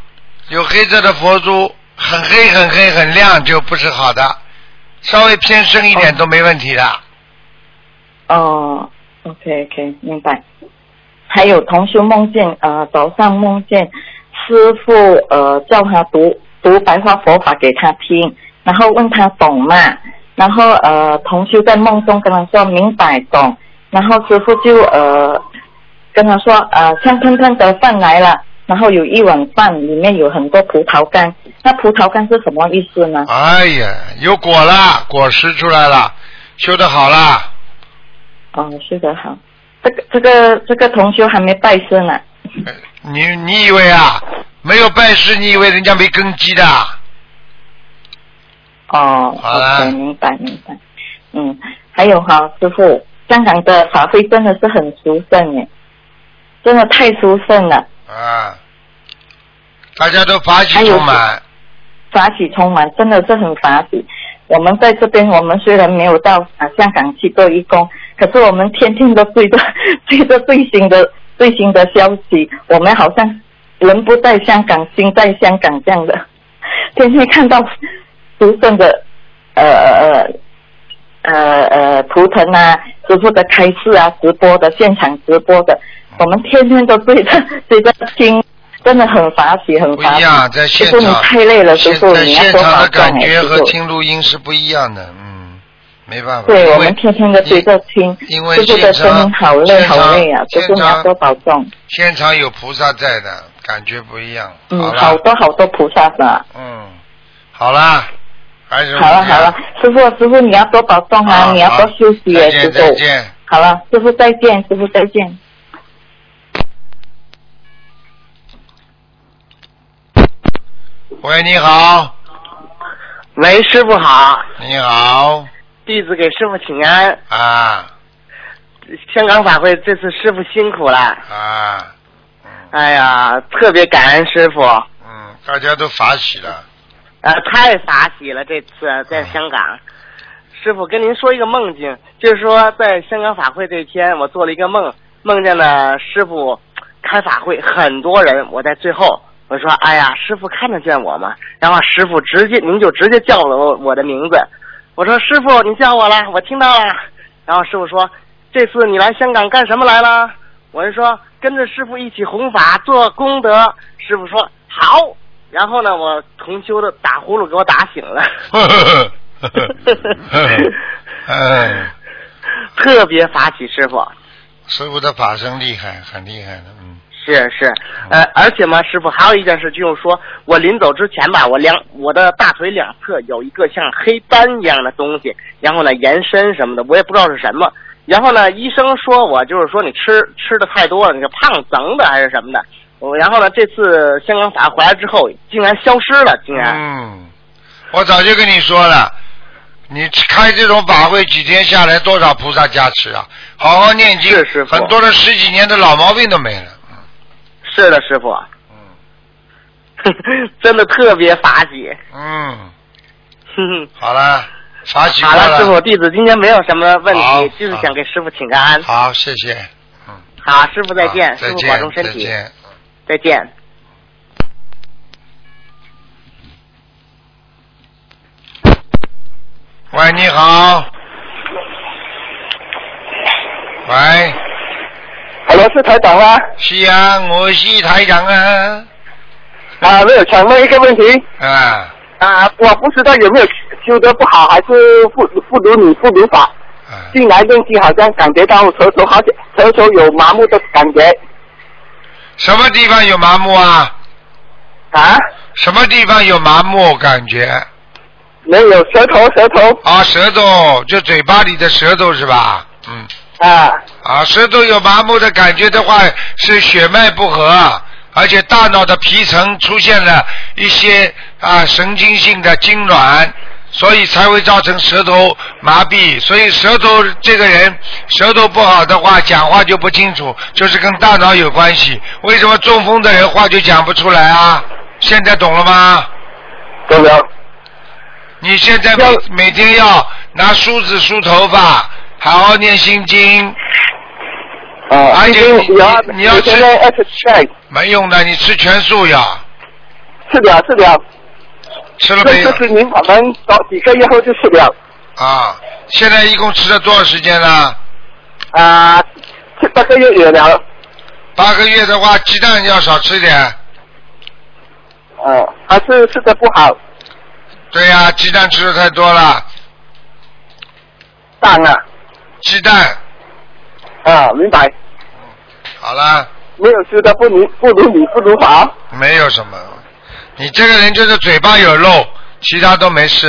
有黑色的佛珠很黑很黑很亮就不是好的，稍微偏深一点都没问题的。哦，OK OK，明白。还有同修梦见呃早上梦见师傅呃叫他读读白话佛法给他听，然后问他懂吗？然后呃同修在梦中跟他说明白懂，然后师傅就呃跟他说呃香喷喷的饭来了，然后有一碗饭里面有很多葡萄干，那葡萄干是什么意思呢？哎呀，有果啦，果实出来了，修得好啦。哦，修得好，这个这个这个同修还没拜师呢。你你以为啊，没有拜师，你以为人家没根基的？哦好明白明白。嗯，还有哈，师傅，香港的法会真的是很殊胜耶，真的太殊胜了，啊，大家都法喜充满。法喜充满，真的是很法喜。我们在这边，我们虽然没有到啊香港去做义工，可是我们天天都追着 <laughs> 追着最新的最新的消息，我们好像人不在香港，心在香港这样的，天天看到殊胜的呃呃呃呃图腾啊，师傅的开示啊，直播的现场直播的，我们天天都追着追着听，真的很法喜，很法喜。不一样，在现师傅你场，太累了，师傅现在你要多现场的，感觉。和听录音是不一样的，嗯，没办法。对，我们天天都追着听，因为师傅的声音好累好累啊，师傅你要多保重。现场有菩萨在的，感觉不一样。嗯，好，多好多菩萨的。嗯，好啦，好了好了，师傅师傅你要多保重啊，你要多休息耶，再见师傅。再见。好了，师傅再见，师傅再见。喂，你好，喂，师傅好，你好弟子给师傅请安。啊香港法会这次师傅辛苦了，啊，哎呀，特别感恩师傅，嗯，大家都法喜了。呃，太法喜了这次在香港。师傅跟您说一个梦境，就是说在香港法会这天，我做了一个梦，梦见了师傅开法会，很多人，我在最后。我说：“哎呀，师傅看得见我吗？”然后师傅直接，您就直接叫了我我的名字。我说：“师傅，你叫我了，我听到了。”然后师傅说：“这次你来香港干什么来了？”我就说：“跟着师傅一起弘法做功德。”师傅说：“好。”然后呢，我同修的打呼噜给我打醒了，<laughs> 哎，特别法喜师傅。师傅的法身厉害，很厉害的，嗯。是是，呃，而且嘛，师傅还有一件事，就是说我临走之前吧，我两我的大腿两侧有一个像黑斑一样的东西，然后呢延伸什么的，我也不知道是什么。然后呢，医生说我就是说你吃吃的太多了，你是胖增的还是什么的。我然后呢，这次香港法回来之后，竟然消失了，竟然。嗯，我早就跟你说了，你开这种法会几天下来，多少菩萨加持啊！好好念经，是师傅很多的十几年的老毛病都没了。是的，师傅，嗯 <laughs> 真的特别法喜。嗯，哼哼。好了，法喜过好了，师傅，弟子今天没有什么问题，就是想给师傅请个安。好，谢谢。好，师傅再见，师傅保重身体，再见。再见。喂，你好。喂，Hello，是台长吗？是啊，我是台长啊。啊，没有，想问一个问题啊，啊，我不知道有没有修得不好，还是不不如你不如法。进来练习好像感觉到舌头好像舌头有麻木的感觉什么地方有麻木啊？啊？什么地方有麻木感觉？没有舌头舌头。啊，舌头，就嘴巴里的舌头是吧？嗯。啊。啊，舌头有麻木的感觉的话，是血脉不和，而且大脑的皮层出现了一些啊神经性的痉挛，所以才会造成舌头麻痹。所以舌头这个人舌头不好的话，讲话就不清楚，就是跟大脑有关系。为什么中风的人话就讲不出来啊？现在懂了吗？懂了。你现在每每天要拿梳子梳头发，好好念心经。啊，而且你你要你要吃没用的，你吃全素药，吃了吃了，吃了没有这？就是您我们早几个月后就吃了啊，现在一共吃了多少时间了？啊，七八个月有了，八个月的话，鸡蛋要少吃一点。嗯，还是吃的不好，对呀、鸡蛋吃的太多了。蛋啊。鸡蛋。啊，明白。好了，没有吃的不如不如你不如法。没有什么。你这个人就是嘴巴有漏，其他都没事。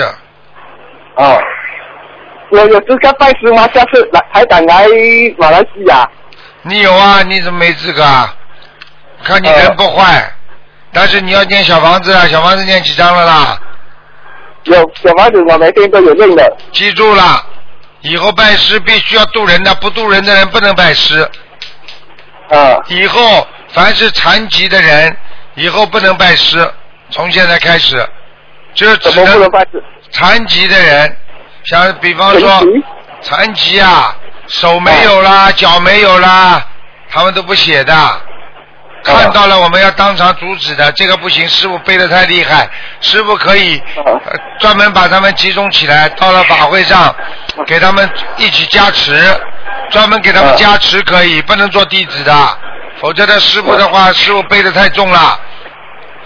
哦，我有资格拜师吗？下次来台长来马来西亚。你有啊？你怎么没资格啊？看你人不坏，但是你要念小房子啊，小房子念几张了啦？有小房子我每天都有念的。记住了，以后拜师必须要渡人的，不渡人的人不能拜师。啊。以后凡是残疾的人，以后不能拜师，从现在开始，就只能残疾的人，像比方说残疾？啊，手没有啦，脚没有啦，他们都不写的。看到了，我们要当场阻止的，这个不行，师傅背的太厉害，师傅可以、呃专门把他们集中起来，到了法会上给他们一起加持，专门给他们加持可以，不能做弟子的，否则的师傅的话，师傅背的太重了。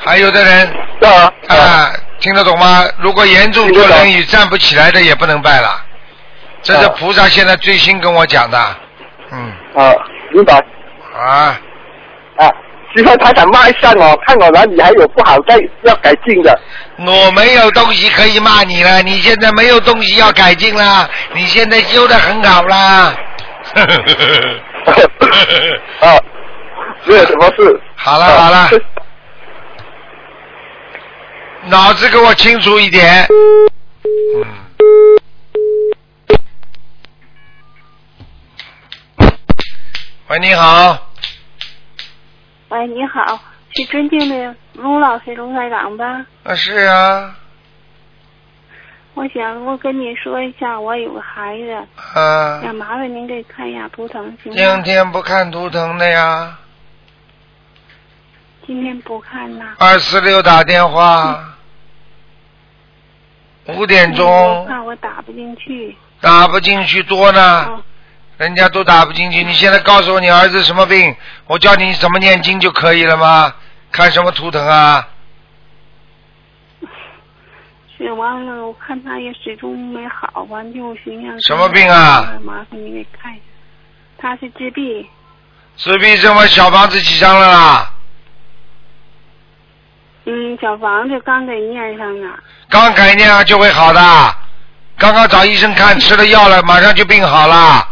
还有的人啊啊、听得懂吗？如果严重坐轮椅站不起来的也不能拜了，这是菩萨现在最新跟我讲的，嗯。啊，明白。啊。啊，师傅，他想骂一下我，看我哪里还有不好，再要改进的。我没有东西可以骂你了，你现在没有东西要改进啦，你现在修的很好啦。<laughs> 啊，没有什么事。好了好了，脑子给我清楚一点。喂，你好，喂，你好，是尊敬的卢老师卢台长吧？啊是啊，我想我跟你说一下，我有个孩子，啊，想麻烦您给看一下图腾，行吗？今天不看图腾的呀，今天不看了。二四六打电话，五点我钟怕我打不进去。打不进去多呢，人家都打不进去。你现在告诉我你儿子什么病，我教你怎么念经就可以了吗？看什么图腾啊？是完了，我看他也始终没好，完就寻思什么病啊？麻烦你给看一下，他是自闭，自闭症嘛，小房子几张了啦？嗯，小房子刚给念上了。刚改念啊就会好的，刚刚找医生看，吃了药了，马上就病好了。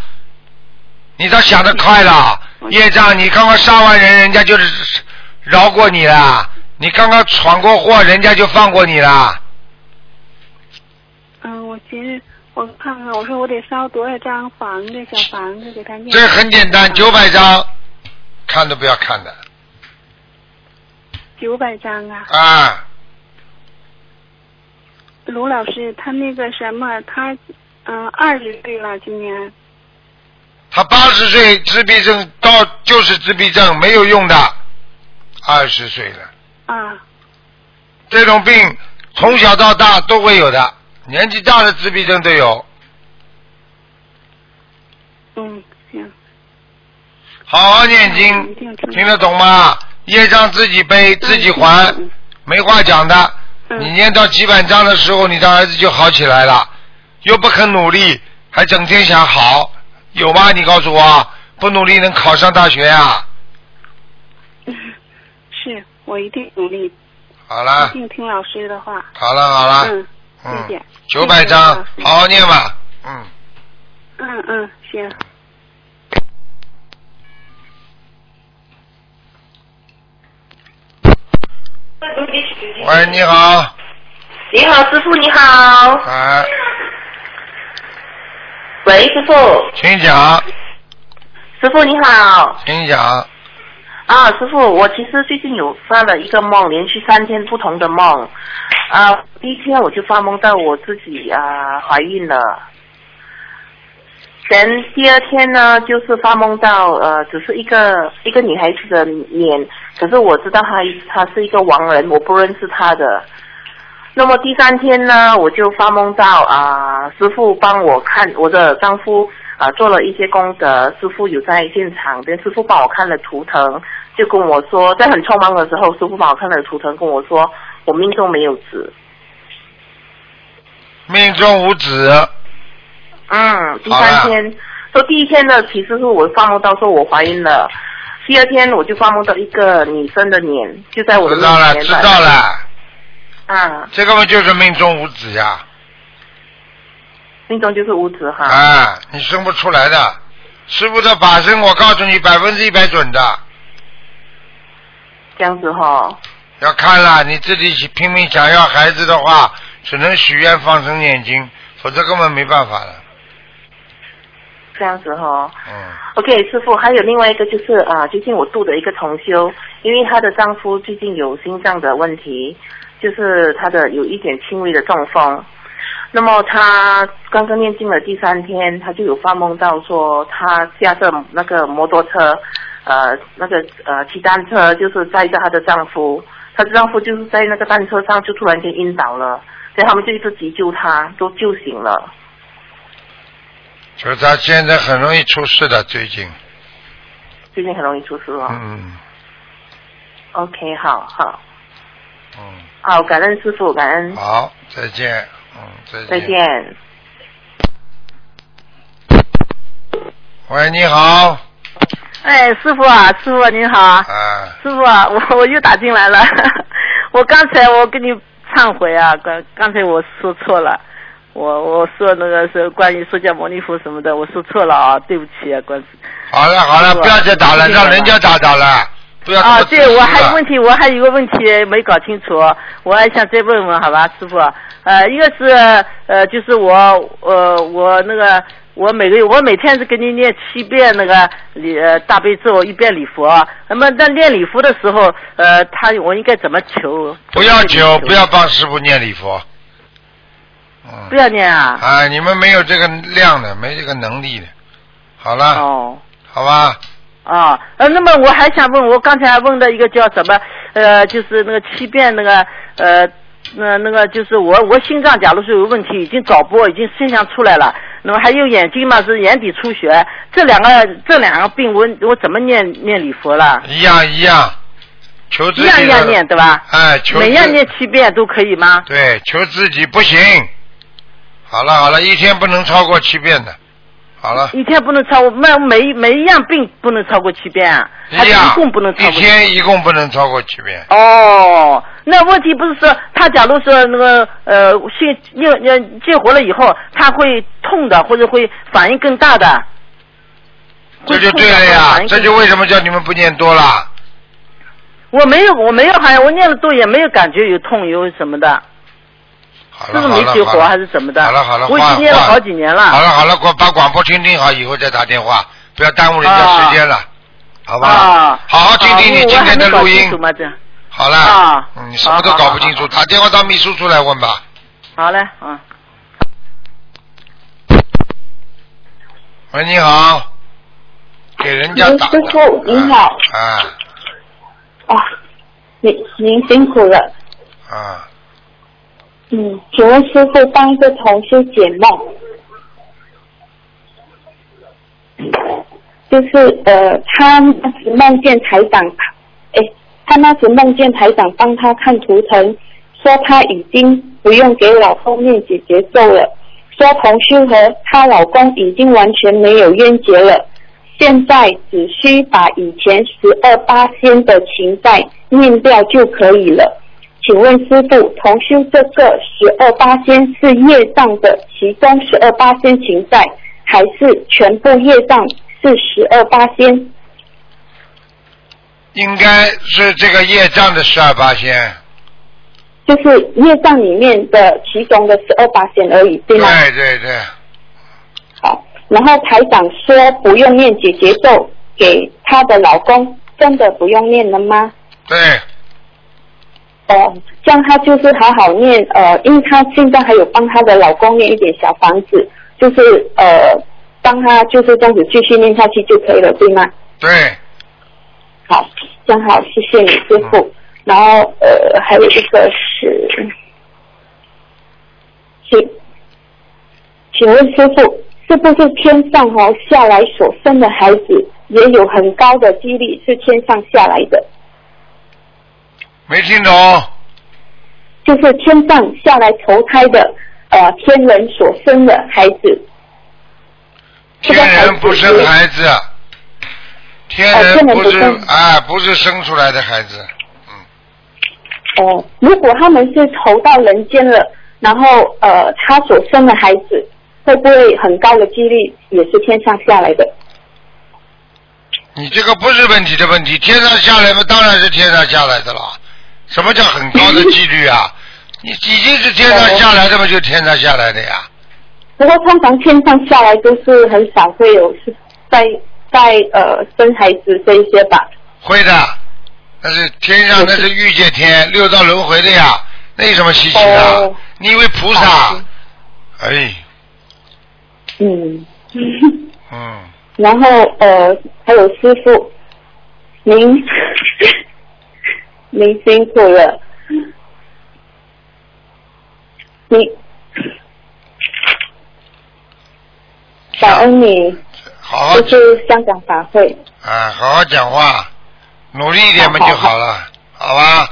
你倒想得快了，业障，你刚刚杀完人，人家就是饶过你了；你刚刚闯过祸，人家就放过你了。嗯，我寻思我看看，我说我得烧多少张房子小房子给他念。这很简单，九百张，看都不要看的九百张啊。啊！卢老师，他那个什么，他嗯二十岁了，今年。他八十岁自闭症到就是自闭症，没有用的。二十岁了，啊，这种病从小到大都会有的，年纪大的自闭症都有。嗯，行，好好念经，听得懂吗？业障自己背，自己还，没话讲的。你念到几百章的时候，你的儿子就好起来了，又不肯努力，还整天想好，有吗？你告诉我，不努力能考上大学呀、<laughs> 是我一定努力，好了一，定听老师的话。好了，好了，嗯，嗯谢谢。九百章，好好念吧。嗯，嗯嗯，行。喂，你好，你好，师傅你好。哎，喂，师傅。请讲，师傅你好。请讲。啊，师傅，我其实最近有发了一个梦，连续三天不同的梦。啊，第一天我就发梦到我自己啊怀孕了。前第二天呢，就是发梦到呃，只是一个一个女孩子的脸，可是我知道她她是一个亡人，我不认识她的。那么第三天呢，我就发梦到啊、师傅帮我看我的丈夫啊、做了一些功德，师傅有在现场，跟师傅帮我看了图腾，就跟我说，在很匆忙的时候，师傅帮我看了图腾，跟我说我命中没有子。命中无子，嗯，第三天，说第一天呢，其实是我发梦到说我怀孕了，第二天我就发梦到一个女生的脸就在我的面知道了，前。知道。了，啊，这个嘛就是命中无子呀，命中就是无子哈。啊，你生不出来的。师傅的法身，我告诉你，百分之一百准的。这样子哈。要看了，你自己拼命想要孩子的话，只能许愿放生念经，否则根本没办法了。这样子哈。嗯，OK，师傅，还有另外一个就是啊，最近我度的一个同修，因为她的丈夫最近有心脏的问题，就是她的有一点轻微的中风。那么她刚刚念经的第三天，她就有发梦到说，她驾着那个摩托车，呃，那个呃骑单车，就是载着她的丈夫，她的丈夫就是在那个单车上就突然间晕倒了，所以他们就一直急救他，都救醒了。就是他现在很容易出事的，最近。最近很容易出事哦。嗯 OK，好好嗯，好，感恩师傅，感恩，好，再见。嗯，再见。再。见。喂，你好。哎，师傅啊，师傅您好。啊。师傅啊，<laughs> 我我又打进来了。<laughs> 我刚才我跟你忏悔啊，刚刚才我说错了，我我说那个是关于释迦牟尼佛什么的，我说错了啊，对不起啊，关。好了好了，不要再打了，让人家打打了，不要啊，对，我还有问题，我还有个问题没搞清楚，我还想再问问，好吧，师傅。呃，一个是呃，就是我呃，我那个我每个月我每天是给你念七遍那个礼呃大悲咒，一遍礼佛。那么在念礼佛的时候，呃，他我应该怎么求？不要求，不要帮师傅念礼佛。不要念啊。啊，你们没有这个量的，没这个能力的。好了。哦。好吧。啊，呃，那么我还想问，我刚才问的一个叫什么，呃，就是那个七遍那个，呃，那那个就是我我心脏假如说有问题，已经早搏，已经现象出来了，那么还有眼睛嘛是眼底出血，这两个这两个病我我怎么念念礼佛了？一样一样，求自一己一样一样念对吧？哎，求自每样念七遍都可以吗？对，求自己不行。好了好了，一天不能超过七遍的。好了，一天不能超过每每每一样病不能超过七遍啊，还是一样一共不能超过一天一共不能超过七遍。哦，那问题不是说他假如说那个呃现又呃激活了以后，他会痛的，或者会反应更大的。这就对了呀，这就为什么叫你们不念多了。我没有，我没有，好像我念了多也没有感觉有痛有什么的，是不是没激活还是怎么的？好了好了，我已经念了好几年了。好了好了，我把广播听听好，以后再打电话，不要耽误人家时间了，好吧？啊，好好听听你今天的录音。好了，啊嗯，你什么都搞不清楚，打电话到秘书处来问吧。好嘞，嗯。喂，你好，给人家打师傅您好，啊啊，您您辛苦了。啊，嗯，请问师傅帮一个同修解梦，就是呃，他那时梦见台长，哎，他那时梦见台长帮他看图腾，说他已经不用给老公念姐姐咒了，说同修和她老公已经完全没有冤结了，现在只需把以前十二八仙的情债念掉就可以了。请问师傅，同修这个十二八仙是业障的其中十二八仙情在，还是全部业障是十二八仙？应该是这个业障的十二八仙。就是业障里面的其中的十二八仙而已，对吗？对对对，好，然后台长说不用念姐姐咒给她的老公，真的不用念了吗？对，哦，这样她就是好好念，呃，因为她现在还有帮她的老公念一点小房子，就是呃，帮他就是这样子继续念下去就可以了，对吗？对，好，这样好，谢谢你师傅。然后呃，还有一个是，请请问师傅，是不是天上哦下来所生的孩子也有很高的几率是天上下来的？没听懂。就是天上下来投胎的呃天人所生的孩子，天人不生孩子，天哦天人不生啊，不是生出来的孩子，哦，如果他们是投到人间了，然后呃，他所生的孩子会不会很高的几率也是天上下来的？你这个不是问题的问题，天上下来嘛，当然是天上下来的了。什么叫很高的几率啊？<laughs> 你已经是天上下来的嘛，就天上下来的呀。不过通常天上下来都是很少会有是在在呃生孩子这一些吧？会的，那是天上那是欲界天，六道轮回的呀，那有什么稀奇的？哦你以为菩萨？哎，嗯，嗯，<laughs> 然后呃还有师傅，您您辛苦了，你。感恩你，好。好就是香港法会。啊，好好讲话，努力一点嘛就好了，好吧？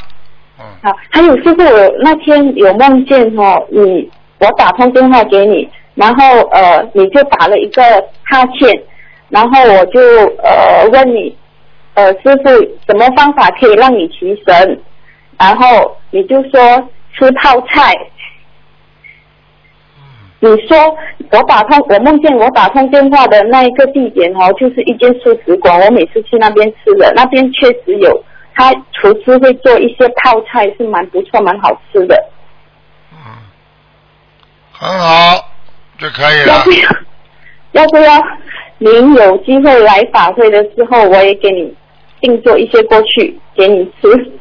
好，还有师傅，我那天有梦见哦，你我打通电话给你，然后呃你就打了一个哈欠，然后我就呃问你，呃师傅什么方法可以让你提神，然后你就说吃泡菜。你说我打通，我梦见我打通电话的那一个地点哦，就是一间素食馆，我每次去那边吃的，那边确实有，他厨师会做一些泡菜，是蛮不错，蛮好吃的。很好，就可以了要不。要？要不要？您有机会来法会的时候，我也给你定做一些过去给你吃。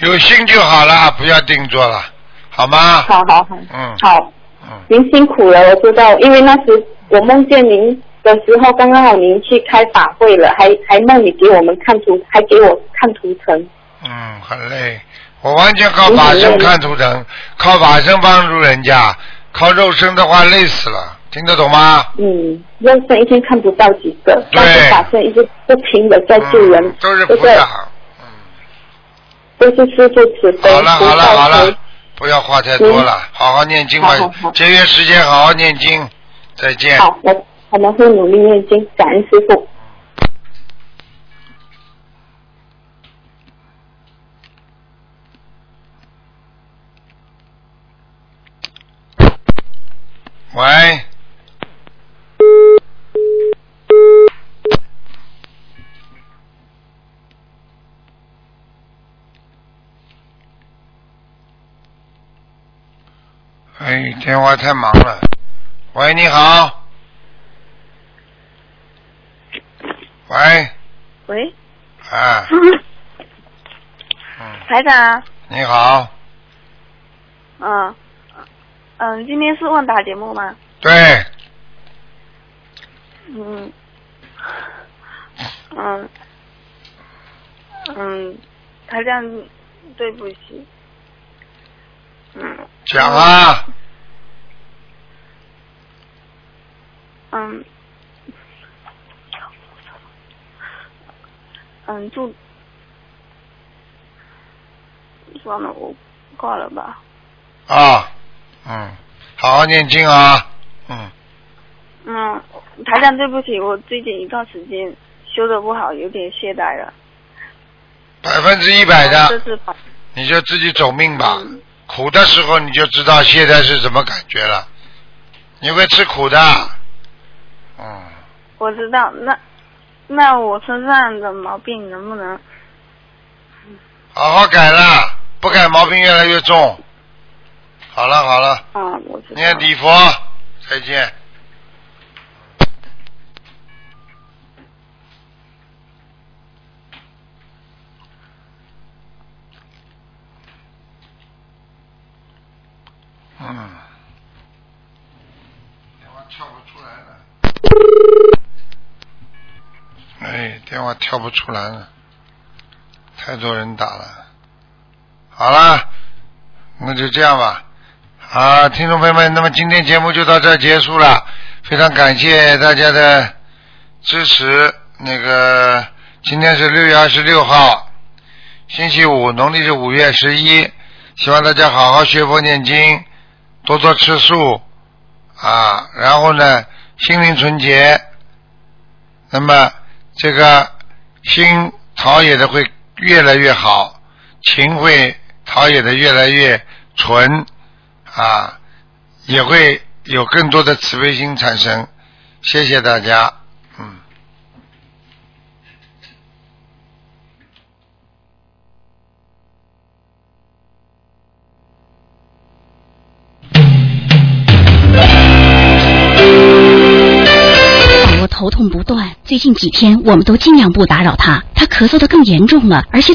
有心就好了，不要定做了，好吗？好好好，嗯，好，您辛苦了，我知道，因为那时我梦见您的时候，刚刚好您去开法会了，还还梦里给我们看图，还给我看图腾。嗯，很累，我完全靠法身看图腾，靠法身帮助人家，靠肉身的话累死了，听得懂吗？嗯，肉身一天看不到几个，但是法身一直不停的在救人，嗯都是这个菩萨。都是师傅慈悲，好了好了好了，不要话太多了，好好念经吧节约时间好好念经，再见。好，我我们会努力念经，感恩师傅。喂。电话太忙了。喂，你好。喂，喂，啊，<laughs> 台长，你好，嗯，嗯，今天是问答节目吗？对，嗯，嗯。嗯，台长，对不起。嗯。讲啊，嗯。嗯，祝。算了，我挂了吧。啊，嗯，好好念经啊，嗯，嗯，台长，对不起，我最近一段时间修的不好，有点懈怠了。百分之一百的，你就自己走命吧。苦的时候你就知道现在是什么感觉了，你会吃苦的，嗯，我知道，那那我身上的毛病能不能？好好改了，不改毛病越来越重。好了好了，嗯，我知道。念礼佛，再见。嗯，电话跳不出来了。哎，电话跳不出来了，太多人打了。好了，那就这样吧。好，听众朋友们，那么今天节目就到这儿结束了，非常感谢大家的支持。那个今天是六月二十六号，星期五，农历是五月十一，希望大家好好学佛念经，多多吃素啊，然后呢，心灵纯洁，那么这个心陶冶的会越来越好，情会陶冶的越来越纯啊，也会有更多的慈悲心产生。谢谢大家。头痛不断，最近几天我们都尽量不打扰他，他咳嗽的更严重了，而且。